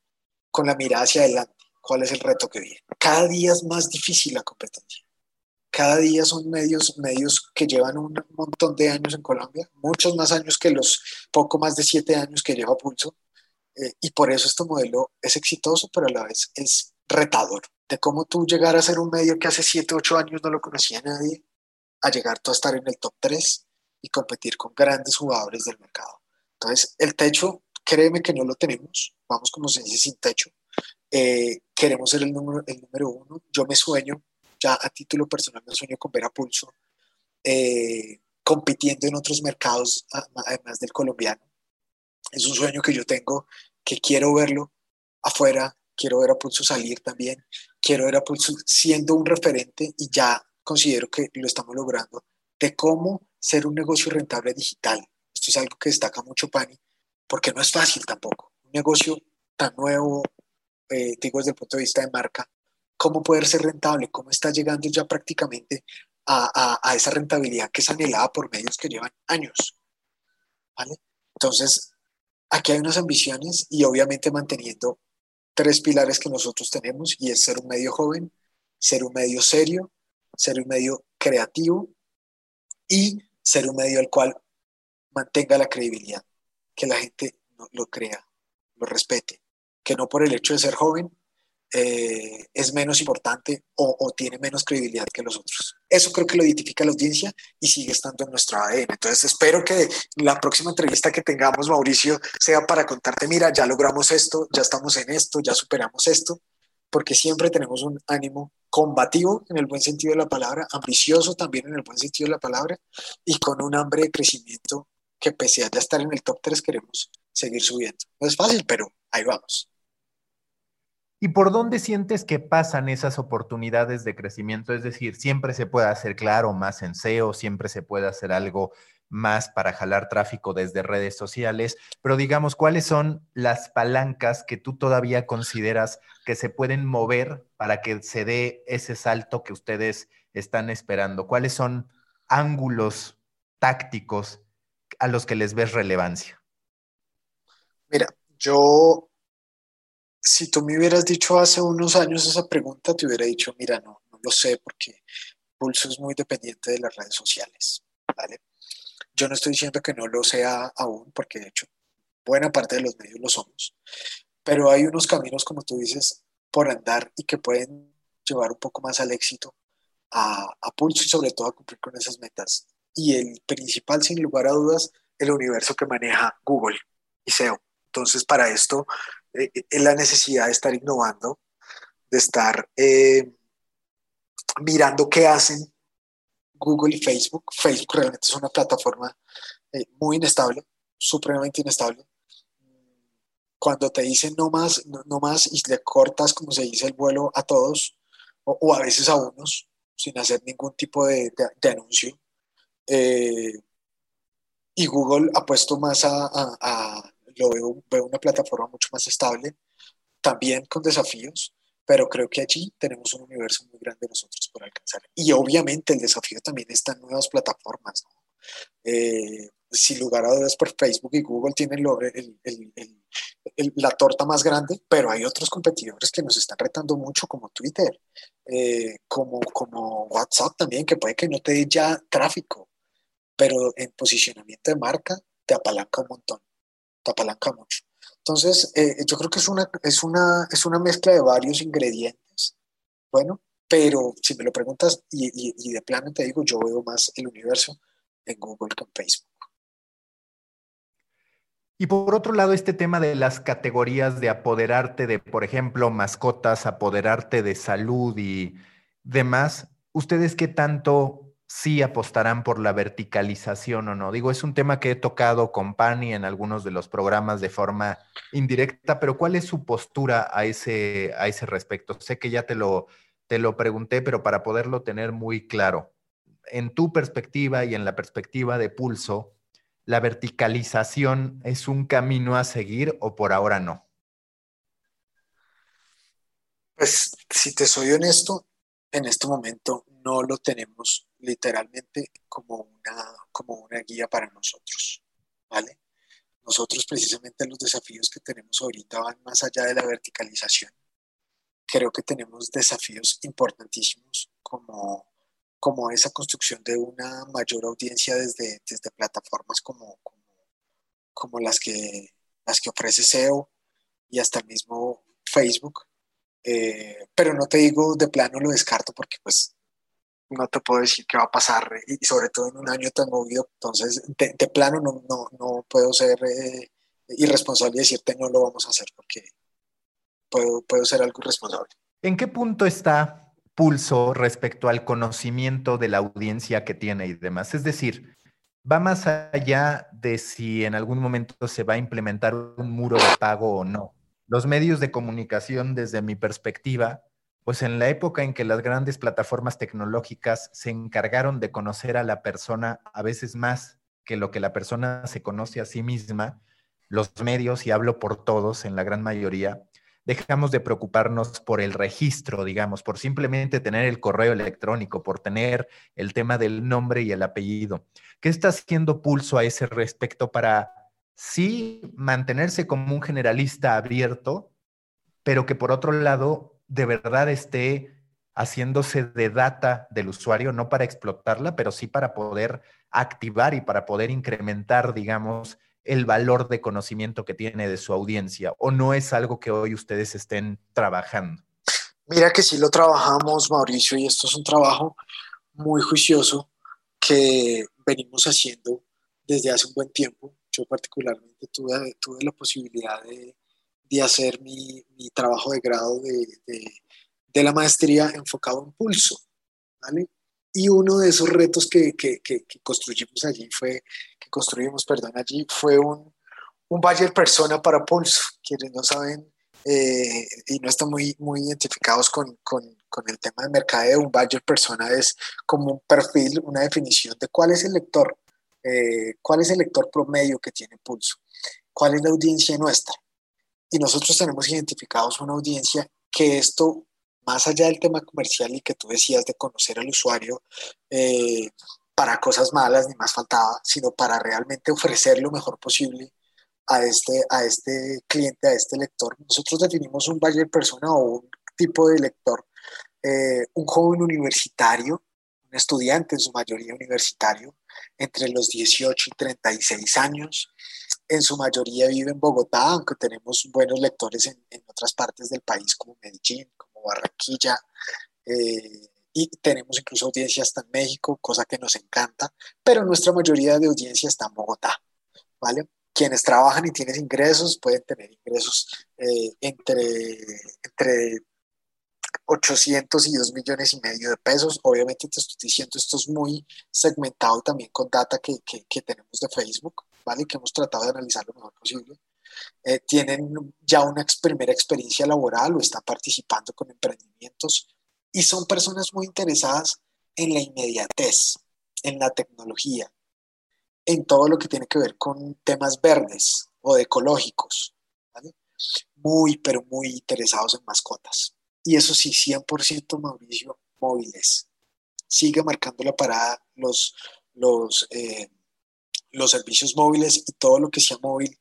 con la mirada hacia adelante. ¿Cuál es el reto que viene? Cada día es más difícil la competencia. Cada día son medios, medios que llevan un montón de años en Colombia, muchos más años que los poco más de siete años que lleva Pulso. Eh, y por eso este modelo es exitoso, pero a la vez es retador. De cómo tú llegar a ser un medio que hace siete, ocho años no lo conocía nadie, a llegar a estar en el top 3 y competir con grandes jugadores del mercado. Entonces, el techo, créeme que no lo tenemos, vamos como se dice sin techo, eh, queremos ser el número, el número uno. Yo me sueño, ya a título personal me sueño con ver a Pulso eh, compitiendo en otros mercados además del colombiano. Es un sueño que yo tengo, que quiero verlo afuera, quiero ver a Pulso salir también, quiero ver a Pulso siendo un referente y ya considero que lo estamos logrando, de cómo ser un negocio rentable digital. Esto es algo que destaca mucho Pani, porque no es fácil tampoco. Un negocio tan nuevo, eh, digo desde el punto de vista de marca, cómo poder ser rentable, cómo está llegando ya prácticamente a, a, esa rentabilidad que es anhelada por medios que llevan años. ¿vale? Entonces, aquí hay unas ambiciones y obviamente manteniendo tres pilares que nosotros tenemos y es ser un medio joven, ser un medio serio, ser un medio creativo y ser un medio al cual mantenga la credibilidad, que la gente lo crea, lo respete, que no por el hecho de ser joven eh, es menos importante o, tiene menos credibilidad que los otros. Eso creo que lo identifica la audiencia y sigue estando en nuestro ADN. Entonces espero que la próxima entrevista que tengamos, Mauricio, sea para contarte, mira, ya logramos esto, ya estamos en esto, ya superamos esto, porque siempre tenemos un ánimo combativo en el buen sentido de la palabra, ambicioso también en el buen sentido de la palabra y con un hambre de crecimiento que pese a ya estar en el top 3 queremos seguir subiendo. No es fácil, pero ahí vamos. ¿Y por dónde sientes que pasan esas oportunidades de crecimiento? Es decir, siempre se puede hacer, claro, más en SEO, siempre se puede hacer algo más para jalar tráfico desde redes sociales, pero digamos, ¿cuáles son las palancas que tú todavía consideras que se pueden mover para que se dé ese salto que ustedes están esperando? ¿Cuáles son ángulos tácticos a los que les ves relevancia? Mira, yo si tú me hubieras dicho hace unos años esa pregunta, te hubiera dicho, mira, no, lo sé porque Pulso es muy dependiente de las redes sociales, ¿vale? Yo no estoy diciendo que no lo sea aún, porque de hecho buena parte de los medios lo somos, pero hay unos caminos, como tú dices, por andar y que pueden llevar un poco más al éxito a, a Pulso y sobre todo a cumplir con esas metas. Y el principal, sin lugar a dudas, el universo que maneja Google y SEO. Entonces, para esto eh, eh, la necesidad de estar innovando, de estar eh, mirando qué hacen Google y Facebook. Facebook realmente es una plataforma muy inestable, supremamente inestable. Cuando te dicen no más, no, más y le cortas, como se dice, el vuelo a todos o, a veces a unos, sin hacer ningún tipo de, anuncio. y Google ha puesto más a lo veo, veo una plataforma mucho más estable, también con desafíos, pero creo que allí tenemos un universo muy grande nosotros por alcanzar. Y obviamente el desafío también está en nuevas plataformas. ¿no? Eh, sin lugar a dudas, por Facebook y Google tienen la torta más grande, pero hay otros competidores que nos están retando mucho, como Twitter, eh, como, como WhatsApp también, que puede que no te dé ya tráfico, pero en posicionamiento de marca te apalanca un montón te apalanca mucho. Entonces, eh, yo creo que es una, es, una, es una mezcla de varios ingredientes. Bueno, pero si me lo preguntas y, y, de plano te digo, yo veo más el universo en Google que en Facebook. Y por otro lado, este tema de las categorías de apoderarte de, por ejemplo, mascotas, apoderarte de salud y demás, ¿ustedes qué tanto si apostarán por la verticalización o no. Digo, es un tema que he tocado con Pani en algunos de los programas de forma indirecta, pero ¿cuál es su postura a ese, a ese respecto? Sé que ya te lo, te lo pregunté, pero para poderlo tener muy claro, en tu perspectiva y en la perspectiva de Pulso, ¿la verticalización es un camino a seguir o por ahora no? Pues si te soy honesto, en este momento no lo tenemos literalmente como una, como una guía para nosotros, ¿vale? Nosotros precisamente los desafíos que tenemos ahorita van más allá de la verticalización. Creo que tenemos desafíos importantísimos como, como esa construcción de una mayor audiencia desde, desde plataformas como, como, las, que, las que ofrece SEO y hasta el mismo Facebook, eh, pero no te digo de plano lo descarto porque pues no te puedo decir qué va a pasar y sobre todo en un año tan movido, entonces de, plano no, no, no, puedo ser eh, irresponsable y decirte no lo vamos a hacer porque, puedo, puedo ser algo responsable. ¿En qué punto está Pulso respecto al conocimiento de la audiencia que tiene y demás? Es decir, va más allá de si en algún momento se va a implementar un muro de pago o no. Los medios de comunicación, desde mi perspectiva, pues en la época en que las grandes plataformas tecnológicas se encargaron de conocer a la persona a veces más que lo que la persona se conoce a sí misma, los medios, y hablo por todos, en la gran mayoría, dejamos de preocuparnos por el registro, digamos, por simplemente tener el correo electrónico, por tener el tema del nombre y el apellido. ¿Qué está haciendo Pulso a ese respecto para sí mantenerse como un generalista abierto, pero que por otro lado de verdad esté haciéndose de data del usuario, no para explotarla, pero sí para poder activar y para poder incrementar, digamos, el valor de conocimiento que tiene de su audiencia o no es algo que hoy ustedes estén trabajando? Mira que sí lo trabajamos, Mauricio, y esto es un trabajo muy juicioso que venimos haciendo desde hace un buen tiempo. Yo particularmente tuve, tuve la posibilidad de, de hacer mi, mi, trabajo de grado de, de, la maestría enfocado en pulso, ¿vale? Y uno de esos retos que, que, que, que construimos allí fue construimos, perdón, allí fue un, un buyer persona para Pulso. Quienes no saben eh, y no están muy, muy identificados con, con, con, el tema de mercadeo, un buyer persona es como un perfil, una definición de cuál es el lector, eh, cuál es el lector promedio que tiene Pulso, cuál es la audiencia nuestra. Y nosotros tenemos identificados una audiencia que esto, más allá del tema comercial y que tú decías de conocer al usuario, eh, para cosas malas, ni más faltaba, sino para realmente ofrecer lo mejor posible a este, a este cliente, a este lector. Nosotros definimos un buyer persona o un tipo de lector, eh, un joven universitario, un estudiante en su mayoría universitario, entre los 18 y 36 años. En su mayoría vive en Bogotá, aunque tenemos buenos lectores en, en otras partes del país como Medellín, como Barranquilla. Eh, y tenemos incluso audiencia hasta en México, cosa que nos encanta, pero nuestra mayoría de audiencia está en Bogotá, ¿vale? Quienes trabajan y tienen ingresos pueden tener ingresos eh, entre, entre 800 y 2 millones y medio de pesos. Obviamente te estoy diciendo, esto es muy segmentado también con data que, que, que tenemos de Facebook, ¿vale? Que hemos tratado de analizar lo mejor posible. Eh, tienen ya una primera experiencia laboral o están participando con emprendimientos y son personas muy interesadas en la inmediatez, en la tecnología, en todo lo que tiene que ver con temas verdes o ecológicos. Muy, pero muy interesados en mascotas. Y eso sí, 100% Mauricio, móviles. Sigue marcando la parada los, los, eh, los servicios móviles y todo lo que sea móvil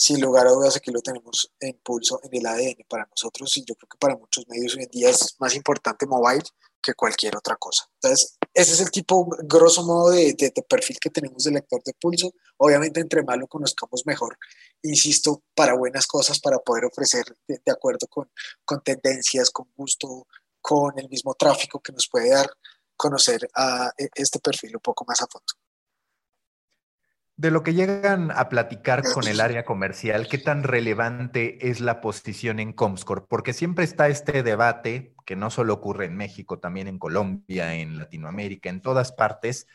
sin lugar a dudas aquí lo tenemos en pulso en el ADN para nosotros y yo creo que para muchos medios hoy en día es más importante mobile que cualquier otra cosa. Entonces, ese es el tipo, grosso modo, de, perfil que tenemos de lector de pulso. Obviamente, entre más lo conozcamos mejor, insisto, para buenas cosas, para poder ofrecer de, de acuerdo con, con tendencias, con gusto, con el mismo tráfico que nos puede dar conocer a e, este perfil un poco más a fondo. De lo que llegan a platicar con el área comercial, ¿qué tan relevante es la posición en Comscore? Porque siempre está este debate, que no solo ocurre en México, también en Colombia, en Latinoamérica, en todas partes,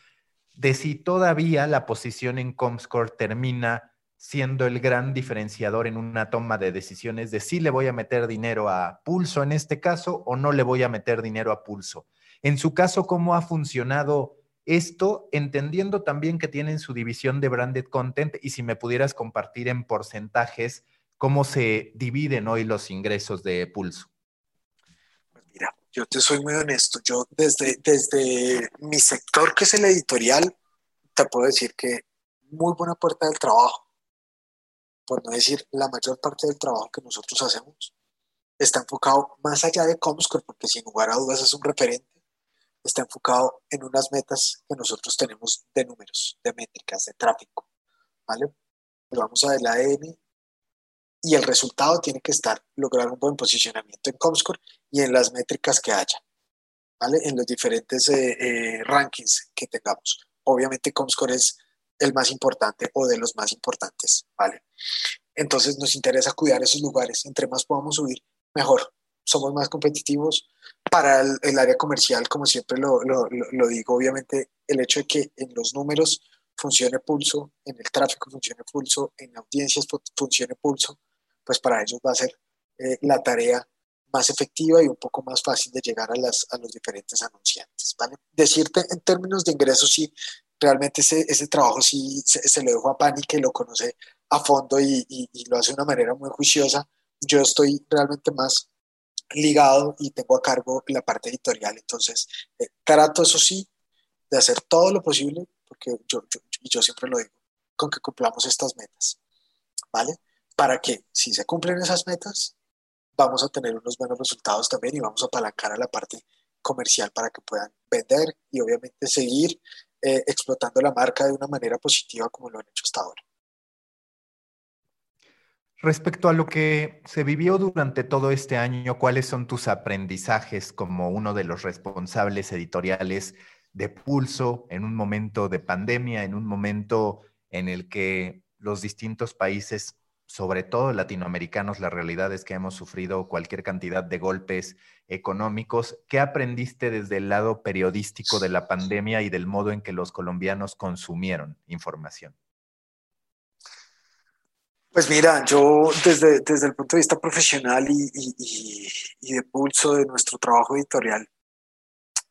de si todavía la posición en Comscore termina siendo el gran diferenciador en una toma de decisiones de si le voy a meter dinero a pulso en este caso o no le voy a meter dinero a pulso. En su caso, ¿cómo ha funcionado? Esto entendiendo también que tienen su división de branded content y si me pudieras compartir en porcentajes cómo se dividen hoy los ingresos de Pulso. Pues mira, yo te soy muy honesto. Yo desde, desde mi sector, que es el editorial, te puedo decir que muy buena puerta del trabajo, por no decir la mayor parte del trabajo que nosotros hacemos, está enfocado más allá de Comscore, porque sin lugar a dudas es un referente está enfocado en unas metas que nosotros tenemos de números, de métricas, de tráfico, ¿vale? Vamos a la ADN y el resultado tiene que estar lograr un buen posicionamiento en Comscore y en las métricas que haya, ¿vale? En los diferentes eh, eh, rankings que tengamos. Obviamente Comscore es el más importante o de los más importantes, ¿vale? Entonces nos interesa cuidar esos lugares. Entre más podamos subir, mejor, somos más competitivos. Para el, área comercial, como siempre lo, lo, digo, obviamente el hecho de que en los números funcione pulso, en el tráfico funcione pulso, en audiencias funcione pulso, pues para ellos va a ser eh, la tarea más efectiva y un poco más fácil de llegar a, las, a los diferentes anunciantes. ¿vale? Decirte en términos de ingresos, sí, realmente ese, ese trabajo sí se, lo dejo a Pani, que lo conoce a fondo y, y, lo hace de una manera muy juiciosa. Yo estoy realmente más ligado y tengo a cargo la parte editorial, entonces eh, trato, eso sí, de hacer todo lo posible, porque yo, yo, siempre lo digo, con que cumplamos estas metas, ¿vale? Para que si se cumplen esas metas, vamos a tener unos buenos resultados también y vamos a apalancar a la parte comercial para que puedan vender y obviamente seguir eh, explotando la marca de una manera positiva como lo han hecho hasta ahora. Respecto a lo que se vivió durante todo este año, ¿cuáles son tus aprendizajes como uno de los responsables editoriales de Pulso en un momento de pandemia, en un momento en el que los distintos países sobre todo latinoamericanos, la realidad es que hemos sufrido cualquier cantidad de golpes económicos. ¿Qué aprendiste desde el lado periodístico de la pandemia y del modo en que los colombianos consumieron información? Pues mira, yo desde, desde el punto de vista profesional y, de pulso de nuestro trabajo editorial,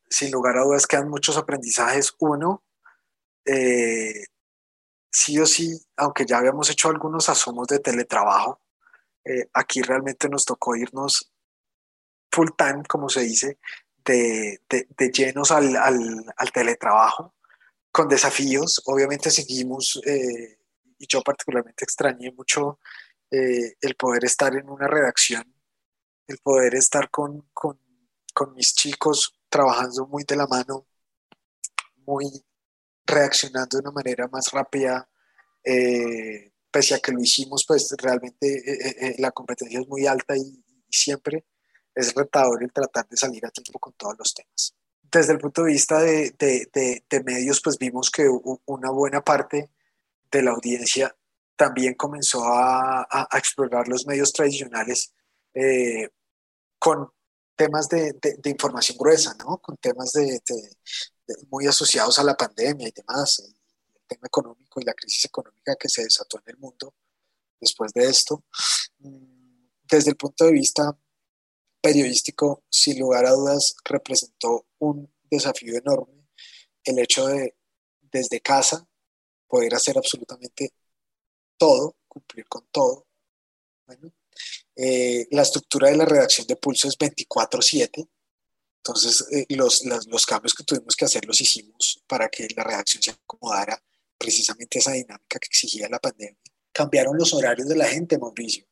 sin lugar a dudas quedan muchos aprendizajes. Uno, eh, sí o sí, aunque ya habíamos hecho algunos asomos de teletrabajo, eh, aquí realmente nos tocó irnos full time, como se dice, de, llenos al, teletrabajo, con desafíos. Obviamente seguimos, eh, y yo particularmente extrañé mucho eh, el poder estar en una redacción, el poder estar con, con mis chicos trabajando muy de la mano, muy reaccionando de una manera más rápida, eh, pese a que lo hicimos, pues realmente eh, eh, la competencia es muy alta y, siempre es retador el tratar de salir a tiempo con todos los temas. Desde el punto de vista de, de, medios, pues vimos que una buena parte de la audiencia también comenzó a, explorar los medios tradicionales con temas de, de, información gruesa, ¿no? Con temas de, muy asociados a la pandemia y demás, el, tema económico y la crisis económica que se desató en el mundo después de esto. Mm, desde el punto de vista periodístico, sin lugar a dudas, representó un desafío enorme el hecho de, desde casa, poder hacer absolutamente todo, cumplir con todo. Bueno, eh, la estructura de la redacción de Pulso es 24/7, entonces eh, los, los, cambios que tuvimos que hacer los hicimos para que la redacción se acomodara precisamente esa dinámica que exigía la pandemia. Cambiaron los horarios de la gente, Mauricio.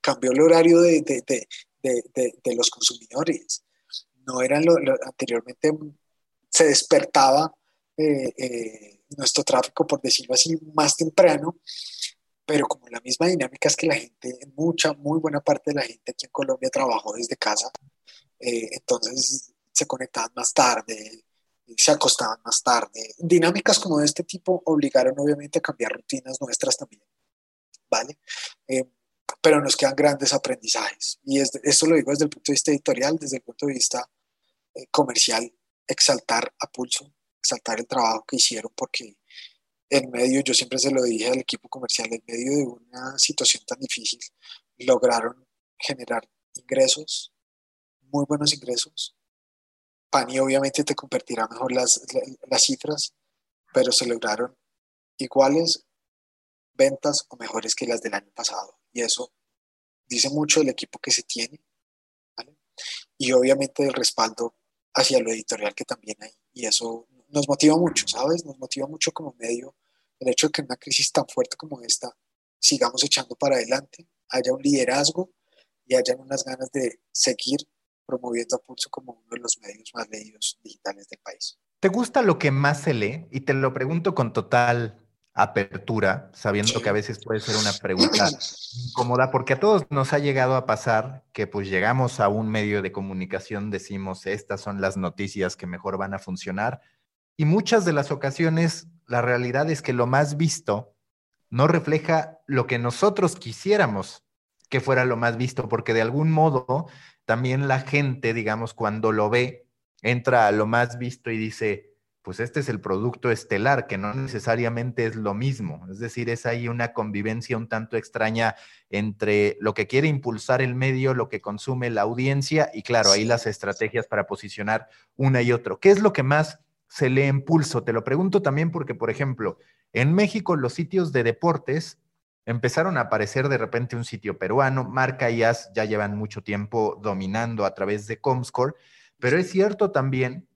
Cambió el horario de, de, de, de los consumidores. No eran lo, anteriormente se despertaba eh, eh, nuestro tráfico, por decirlo así, más temprano pero como la misma dinámica es que la gente, mucha, muy buena parte de la gente aquí en Colombia trabajó desde casa, eh, entonces se conectaban más tarde, se acostaban más tarde. Dinámicas como de este tipo obligaron obviamente a cambiar rutinas nuestras también, ¿vale? Pero nos quedan grandes aprendizajes. Y esto lo digo desde el punto de vista editorial, desde el punto de vista comercial, exaltar a pulso, exaltar el trabajo que hicieron, porque en medio, yo siempre se lo dije al equipo comercial, en medio de una situación tan difícil, lograron generar ingresos, muy buenos ingresos. Pani obviamente te convertirá mejor las, las cifras, pero se lograron iguales ventas o mejores que las del año pasado. Y eso dice mucho del equipo que se tiene, y obviamente el respaldo hacia lo editorial que también hay. Y eso nos motiva mucho, ¿sabes? Nos motiva mucho como medio el hecho de que en una crisis tan fuerte como esta sigamos echando para adelante, haya un liderazgo y haya unas ganas de seguir promoviendo a Pulso como uno de los medios más leídos digitales del país. ¿Te gusta lo que más se lee? Y te lo pregunto con total apertura, sabiendo que a veces puede ser una pregunta incómoda, porque a todos nos ha llegado a pasar que pues llegamos a un medio de comunicación, decimos, estas son las noticias que mejor van a funcionar, y muchas de las ocasiones la realidad es que lo más visto no refleja lo que nosotros quisiéramos que fuera lo más visto, porque de algún modo también la gente, digamos, cuando lo ve, entra a lo más visto y dice, pues este es el producto estelar, que no necesariamente es lo mismo. Es decir, es ahí una convivencia un tanto extraña entre lo que quiere impulsar el medio, lo que consume la audiencia y claro, ahí las estrategias para posicionar una y otro. ¿Qué es lo que más se le impulso? Te lo pregunto también porque, por ejemplo, en México los sitios de deportes empezaron a aparecer de repente un sitio peruano, Marca y As ya llevan mucho tiempo dominando a través de Comscore, pero es cierto también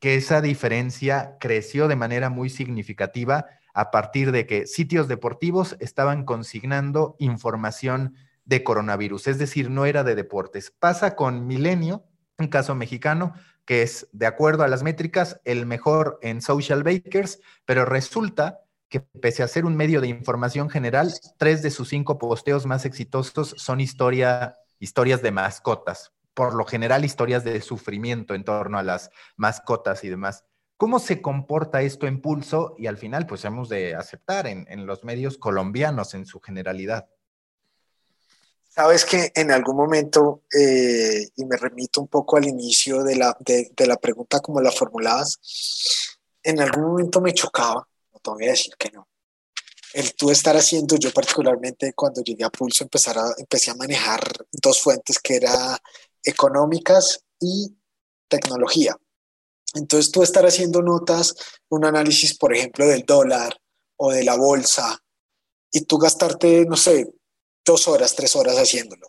que esa diferencia creció de manera muy significativa a partir de que sitios deportivos estaban consignando información de coronavirus, es decir, no era de deportes. Pasa con Milenio, un caso mexicano, que es, de acuerdo a las métricas, el mejor en social bakers, pero resulta que pese a ser un medio de información general, tres de sus cinco posteos más exitosos son historia, historias de mascotas por lo general historias de sufrimiento en torno a las mascotas y demás. ¿Cómo se comporta esto en pulso? Y al final, pues hemos de aceptar en, los medios colombianos en su generalidad. Sabes que en algún momento, eh, y me remito un poco al inicio de la, de, la pregunta como la formulabas, en algún momento me chocaba, no te voy a decir que no, el tú estar haciendo, yo particularmente cuando llegué a Pulso empezar a, empecé a manejar dos fuentes que era económicas y tecnología. Entonces tú estar haciendo notas, un análisis, por ejemplo, del dólar o de la bolsa, y tú gastarte, no sé, dos horas, tres horas haciéndolo.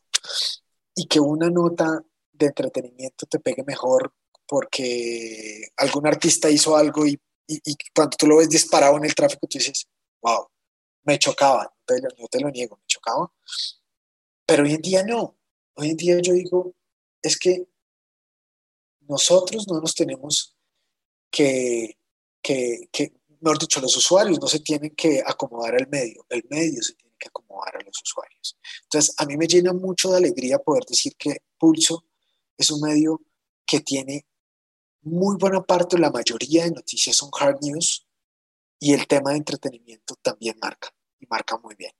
Y que una nota de entretenimiento te pegue mejor porque algún artista hizo algo y, cuando tú lo ves disparado en el tráfico, tú dices, wow, me chocaba, no te lo niego, me chocaba. Pero hoy en día no. Hoy en día yo digo, es que nosotros no nos tenemos que, que, que, mejor dicho, los usuarios no se tienen que acomodar al medio, el medio se tiene que acomodar a los usuarios. Entonces, a mí me llena mucho de alegría poder decir que Pulso es un medio que tiene muy buena parte, la mayoría de noticias son hard news y el tema de entretenimiento también marca y marca muy bien.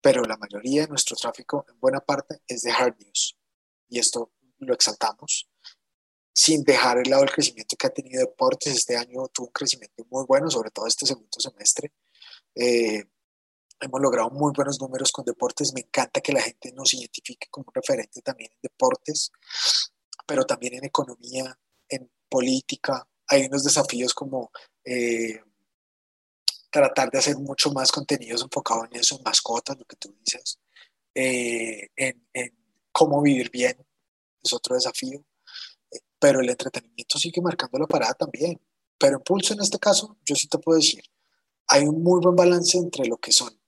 Pero la mayoría de nuestro tráfico, en buena parte, es de hard news. Y esto lo exaltamos, sin dejar el lado del crecimiento que ha tenido deportes. Este año tuvo un crecimiento muy bueno, sobre todo este segundo semestre. Eh, hemos logrado muy buenos números con deportes. Me encanta que la gente nos identifique como un referente también en deportes, pero también en economía, en política. Hay unos desafíos como eh, tratar de hacer mucho más contenidos enfocados en eso, mascotas, lo que tú dices, eh, en, en, cómo vivir bien, es otro desafío, eh, pero el entretenimiento sigue marcando la parada también. Pero en Pulso, en este caso, yo sí te puedo decir, hay un muy buen balance entre lo que son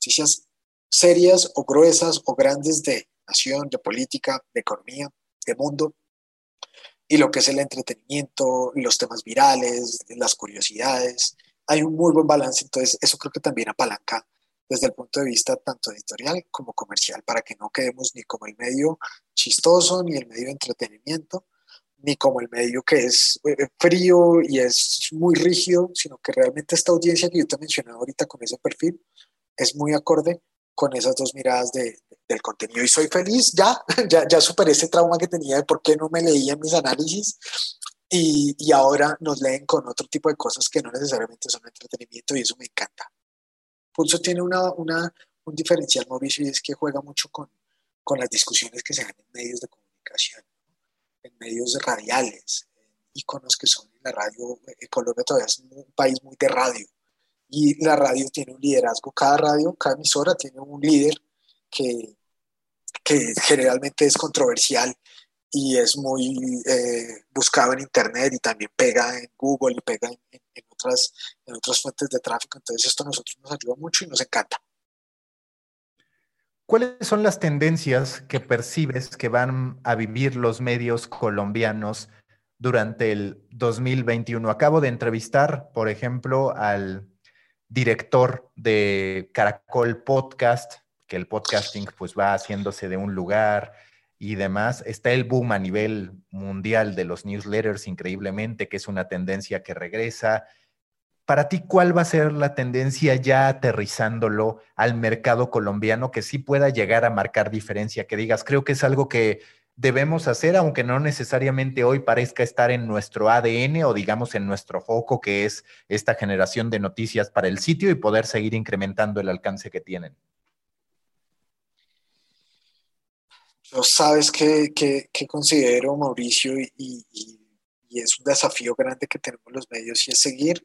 noticias serias o gruesas o grandes de nación, de política, de economía, de mundo, y lo que es el entretenimiento, los temas virales, las curiosidades. Hay un muy buen balance, entonces eso creo que también apalanca desde el punto de vista tanto editorial como comercial, para que no quedemos ni como el medio chistoso, ni el medio de entretenimiento, ni como el medio que es eh, frío y es muy rígido, sino que realmente esta audiencia que yo te mencioné ahorita con ese perfil es muy acorde con esas dos miradas de, del contenido. Y soy feliz, ya, ya, ya superé ese trauma que tenía de por qué no me leían mis análisis y, y ahora nos leen con otro tipo de cosas que no necesariamente son entretenimiento y eso me encanta. Pulso tiene una, una, un diferencial, Mauricio, y es que juega mucho con, con las discusiones que se dan en medios de comunicación, en medios radiales, íconos que son en la radio. Eh, Colombia todavía es un país muy de radio y la radio tiene un liderazgo. Cada radio, cada emisora tiene un líder que, que generalmente es controversial y es muy eh, buscado en Internet y también pega en Google y pega en, otras, en otras fuentes de tráfico. Entonces esto a nosotros nos ayuda mucho y nos encanta. ¿Cuáles son las tendencias que percibes que van a vivir los medios colombianos durante el 2021? Acabo de entrevistar, por ejemplo, al director de Caracol Podcast, que el podcasting pues va haciéndose de un lugar, y demás. Está el boom a nivel mundial de los newsletters, increíblemente, que es una tendencia que regresa. para ti, ¿cuál va a ser la tendencia ya aterrizándolo al mercado colombiano que sí pueda llegar a marcar diferencia? Que digas, creo que es algo que debemos hacer, aunque no necesariamente hoy parezca estar en nuestro ADN o digamos en nuestro foco, que es esta generación de noticias para el sitio y poder seguir incrementando el alcance que tienen. Yo sabes que, considero, Mauricio, y, es un desafío grande que tenemos los medios, y es seguir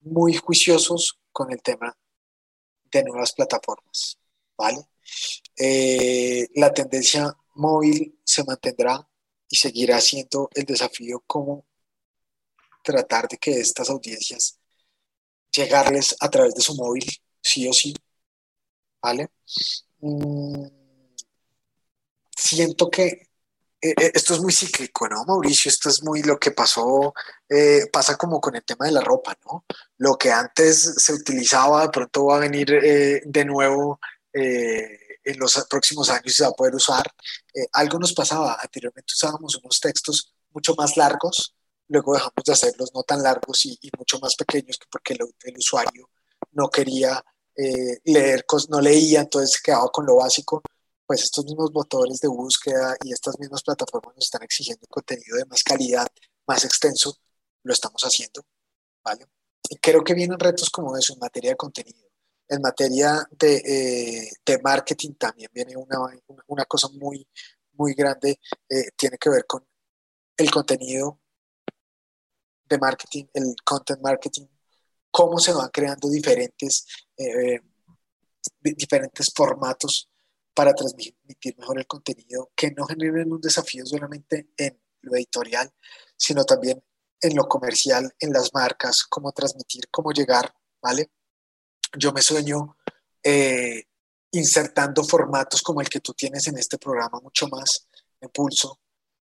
muy juiciosos con el tema de nuevas plataformas, ¿vale? Eh, la tendencia móvil se mantendrá y seguirá siendo el desafío como tratar de que estas audiencias llegarles a través de su móvil, sí o sí, ¿vale? Mm, siento que eh, eh, esto es muy cíclico, ¿no, Mauricio? Esto es muy lo que pasó, eh, pasa como con el tema de la ropa, ¿no? Lo que antes se utilizaba, de pronto va a venir de nuevo en los próximos años se va a poder usar. algo nos pasaba, anteriormente usábamos unos textos mucho más largos, luego dejamos de hacerlos no tan largos y, mucho más pequeños porque el, usuario no quería leer, no leía, entonces quedaba con lo básico pues estos mismos motores de búsqueda y estas mismas plataformas nos están exigiendo contenido de más calidad, más extenso, lo estamos haciendo, ¿vale? Y creo que vienen retos como eso en materia de contenido. En materia de, eh, de marketing también viene una, una, cosa muy, muy grande, eh, tiene que ver con el contenido de marketing, el content marketing, cómo se van creando diferentes, eh, diferentes formatos para transmitir mejor el contenido, que no generen un desafío solamente en lo editorial, sino también en lo comercial, en las marcas, cómo transmitir, cómo llegar, ¿vale? Yo me sueño eh, insertando formatos como el que tú tienes en este programa, mucho más en pulso,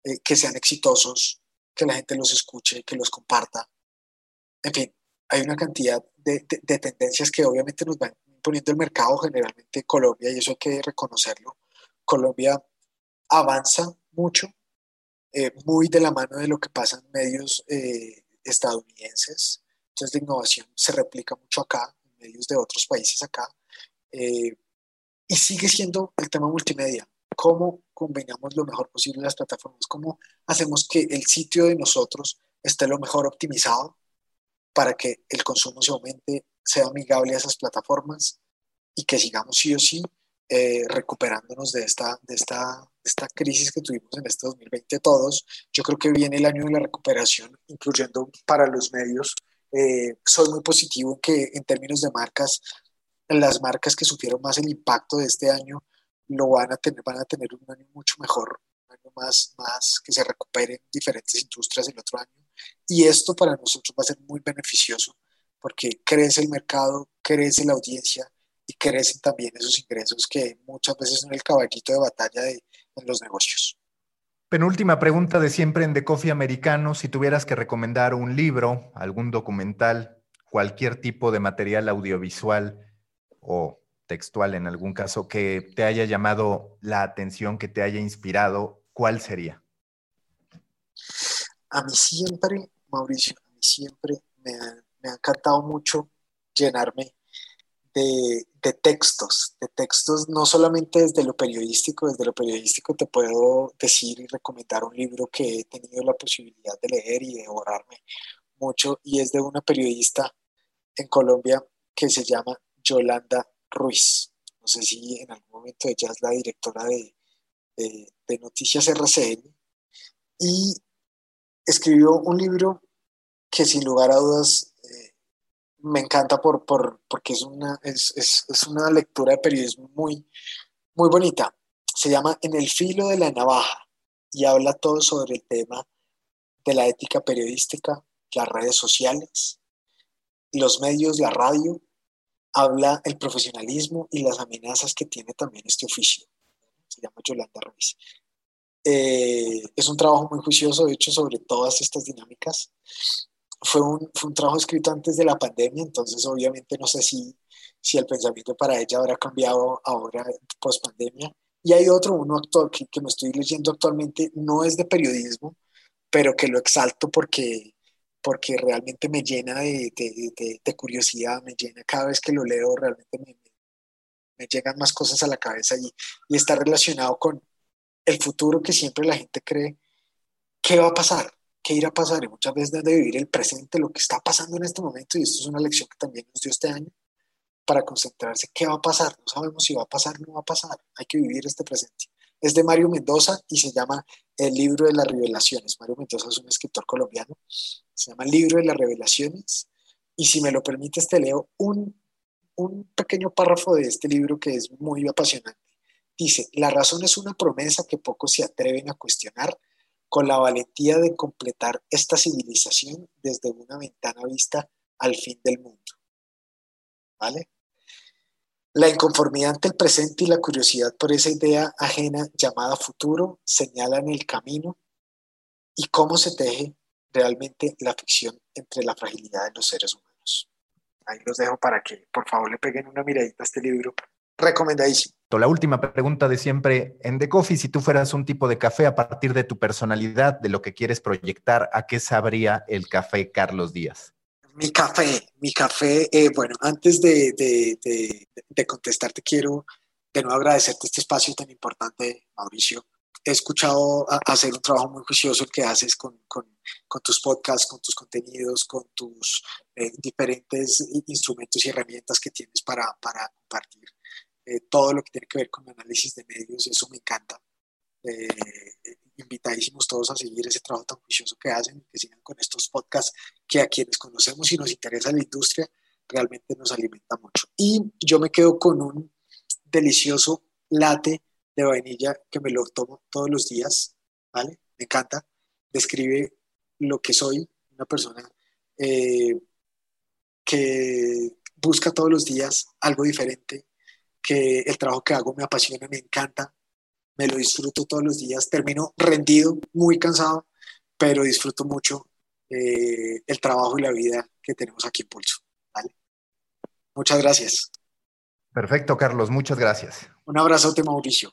eh, que sean exitosos, que la gente los escuche, que los comparta. En fin, hay una cantidad de, de tendencias que obviamente nos van poniendo el mercado generalmente Colombia, y eso hay que reconocerlo. Colombia avanza mucho, eh, muy de la mano de lo que pasa en medios estadounidenses. Entonces la innovación se replica mucho acá, en medios de otros países acá. Eh, y sigue siendo el tema multimedia. ¿Cómo combinamos lo mejor posible las plataformas? ¿Cómo hacemos que el sitio de nosotros esté lo mejor optimizado para que el consumo se aumente sea amigable a esas plataformas y que sigamos sí o sí eh, recuperándonos de esta, de, esta, esta crisis que tuvimos en este 2020 todos. Yo creo que viene el año de la recuperación, incluyendo para los medios. Eh, soy muy positivo que en términos de marcas, las marcas que sufrieron más el impacto de este año lo van a tener, van a tener un año mucho mejor, un año más, más que se recuperen diferentes industrias el otro año. Y esto para nosotros va a ser muy beneficioso porque crece el mercado, crece la audiencia y crecen también esos ingresos que muchas veces son el caballito de batalla de, en los negocios. Penúltima pregunta de siempre en The Coffee Americano. Si tuvieras que recomendar un libro, algún documental, cualquier tipo de material audiovisual o textual en algún caso que te haya llamado la atención, que te haya inspirado, ¿cuál sería? A mí siempre, Mauricio, a mí siempre me me ha encantado mucho llenarme de, textos, de textos no solamente desde lo periodístico, desde lo periodístico te puedo decir y recomendar un libro que he tenido la posibilidad de leer y de devorarme mucho y es de una periodista en Colombia que se llama Yolanda Ruiz. No sé si en algún momento ella es la directora de, de Noticias RCN y escribió un libro que sin lugar a dudas me encanta por, por, porque es una, es, es, es, una lectura de periodismo muy, muy bonita. Se llama En el filo de la navaja y habla todo sobre el tema de la ética periodística, las redes sociales, los medios, la radio, habla el profesionalismo y las amenazas que tiene también este oficio. Se llama Yolanda Ruiz. Eh, es un trabajo muy juicioso, de hecho, sobre todas estas dinámicas fue un, fue un trabajo escrito antes de la pandemia, entonces obviamente no sé si, si el pensamiento para ella habrá cambiado ahora post pandemia. Y hay otro, uno actual que, me estoy leyendo actualmente, no es de periodismo, pero que lo exalto porque porque realmente me llena de, curiosidad, me llena cada vez que lo leo, realmente me, me llegan más cosas a la cabeza y, y está relacionado con el futuro que siempre la gente cree, ¿qué va a pasar? ¿Qué irá a pasar? Y muchas veces debe vivir el presente, lo que está pasando en este momento, y esto es una lección que también nos dio este año, para concentrarse, ¿qué va a pasar? No sabemos si va a pasar o no va a pasar, hay que vivir este presente. Es de Mario Mendoza y se llama El libro de las revelaciones. Mario Mendoza es un escritor colombiano, se llama El libro de las revelaciones, y si me lo permites te leo un, un pequeño párrafo de este libro que es muy apasionante. Dice, la razón es una promesa que pocos se atreven a cuestionar con la valentía de completar esta civilización desde una ventana vista al fin del mundo. ¿Vale? La inconformidad ante el presente y la curiosidad por esa idea ajena llamada futuro señalan el camino y cómo se teje realmente la ficción entre la fragilidad de los seres humanos. Ahí los dejo para que por favor le peguen una miradita a este libro. Recomendadísimo. La última pregunta de siempre en The Coffee, si tú fueras un tipo de café a partir de tu personalidad, de lo que quieres proyectar, ¿a qué sabría el café Carlos Díaz? Mi café, mi café, eh, bueno, antes de, contestarte, quiero de nuevo agradecerte este espacio tan importante, Mauricio. He escuchado hacer un trabajo muy juicioso el que haces con tus podcasts, con tus contenidos, con tus eh, diferentes instrumentos y herramientas que tienes para, para compartir eh, todo lo que tiene que ver con análisis de medios, eso me encanta. Eh, invitadísimos todos a seguir ese trabajo tan juicioso que hacen, que sigan con estos podcasts que a quienes conocemos y nos interesa la industria realmente nos alimenta mucho. Y yo me quedo con un delicioso latte de vainilla que me lo tomo todos los días, ¿vale? Me encanta, describe lo que soy, una persona eh, que busca todos los días algo diferente, que el trabajo que hago me apasiona, me encanta, me lo disfruto todos los días, termino rendido, muy cansado, pero disfruto mucho eh, el trabajo y la vida que tenemos aquí en Pulso. Muchas gracias. Perfecto, Carlos, muchas gracias. Un abrazote, Mauricio.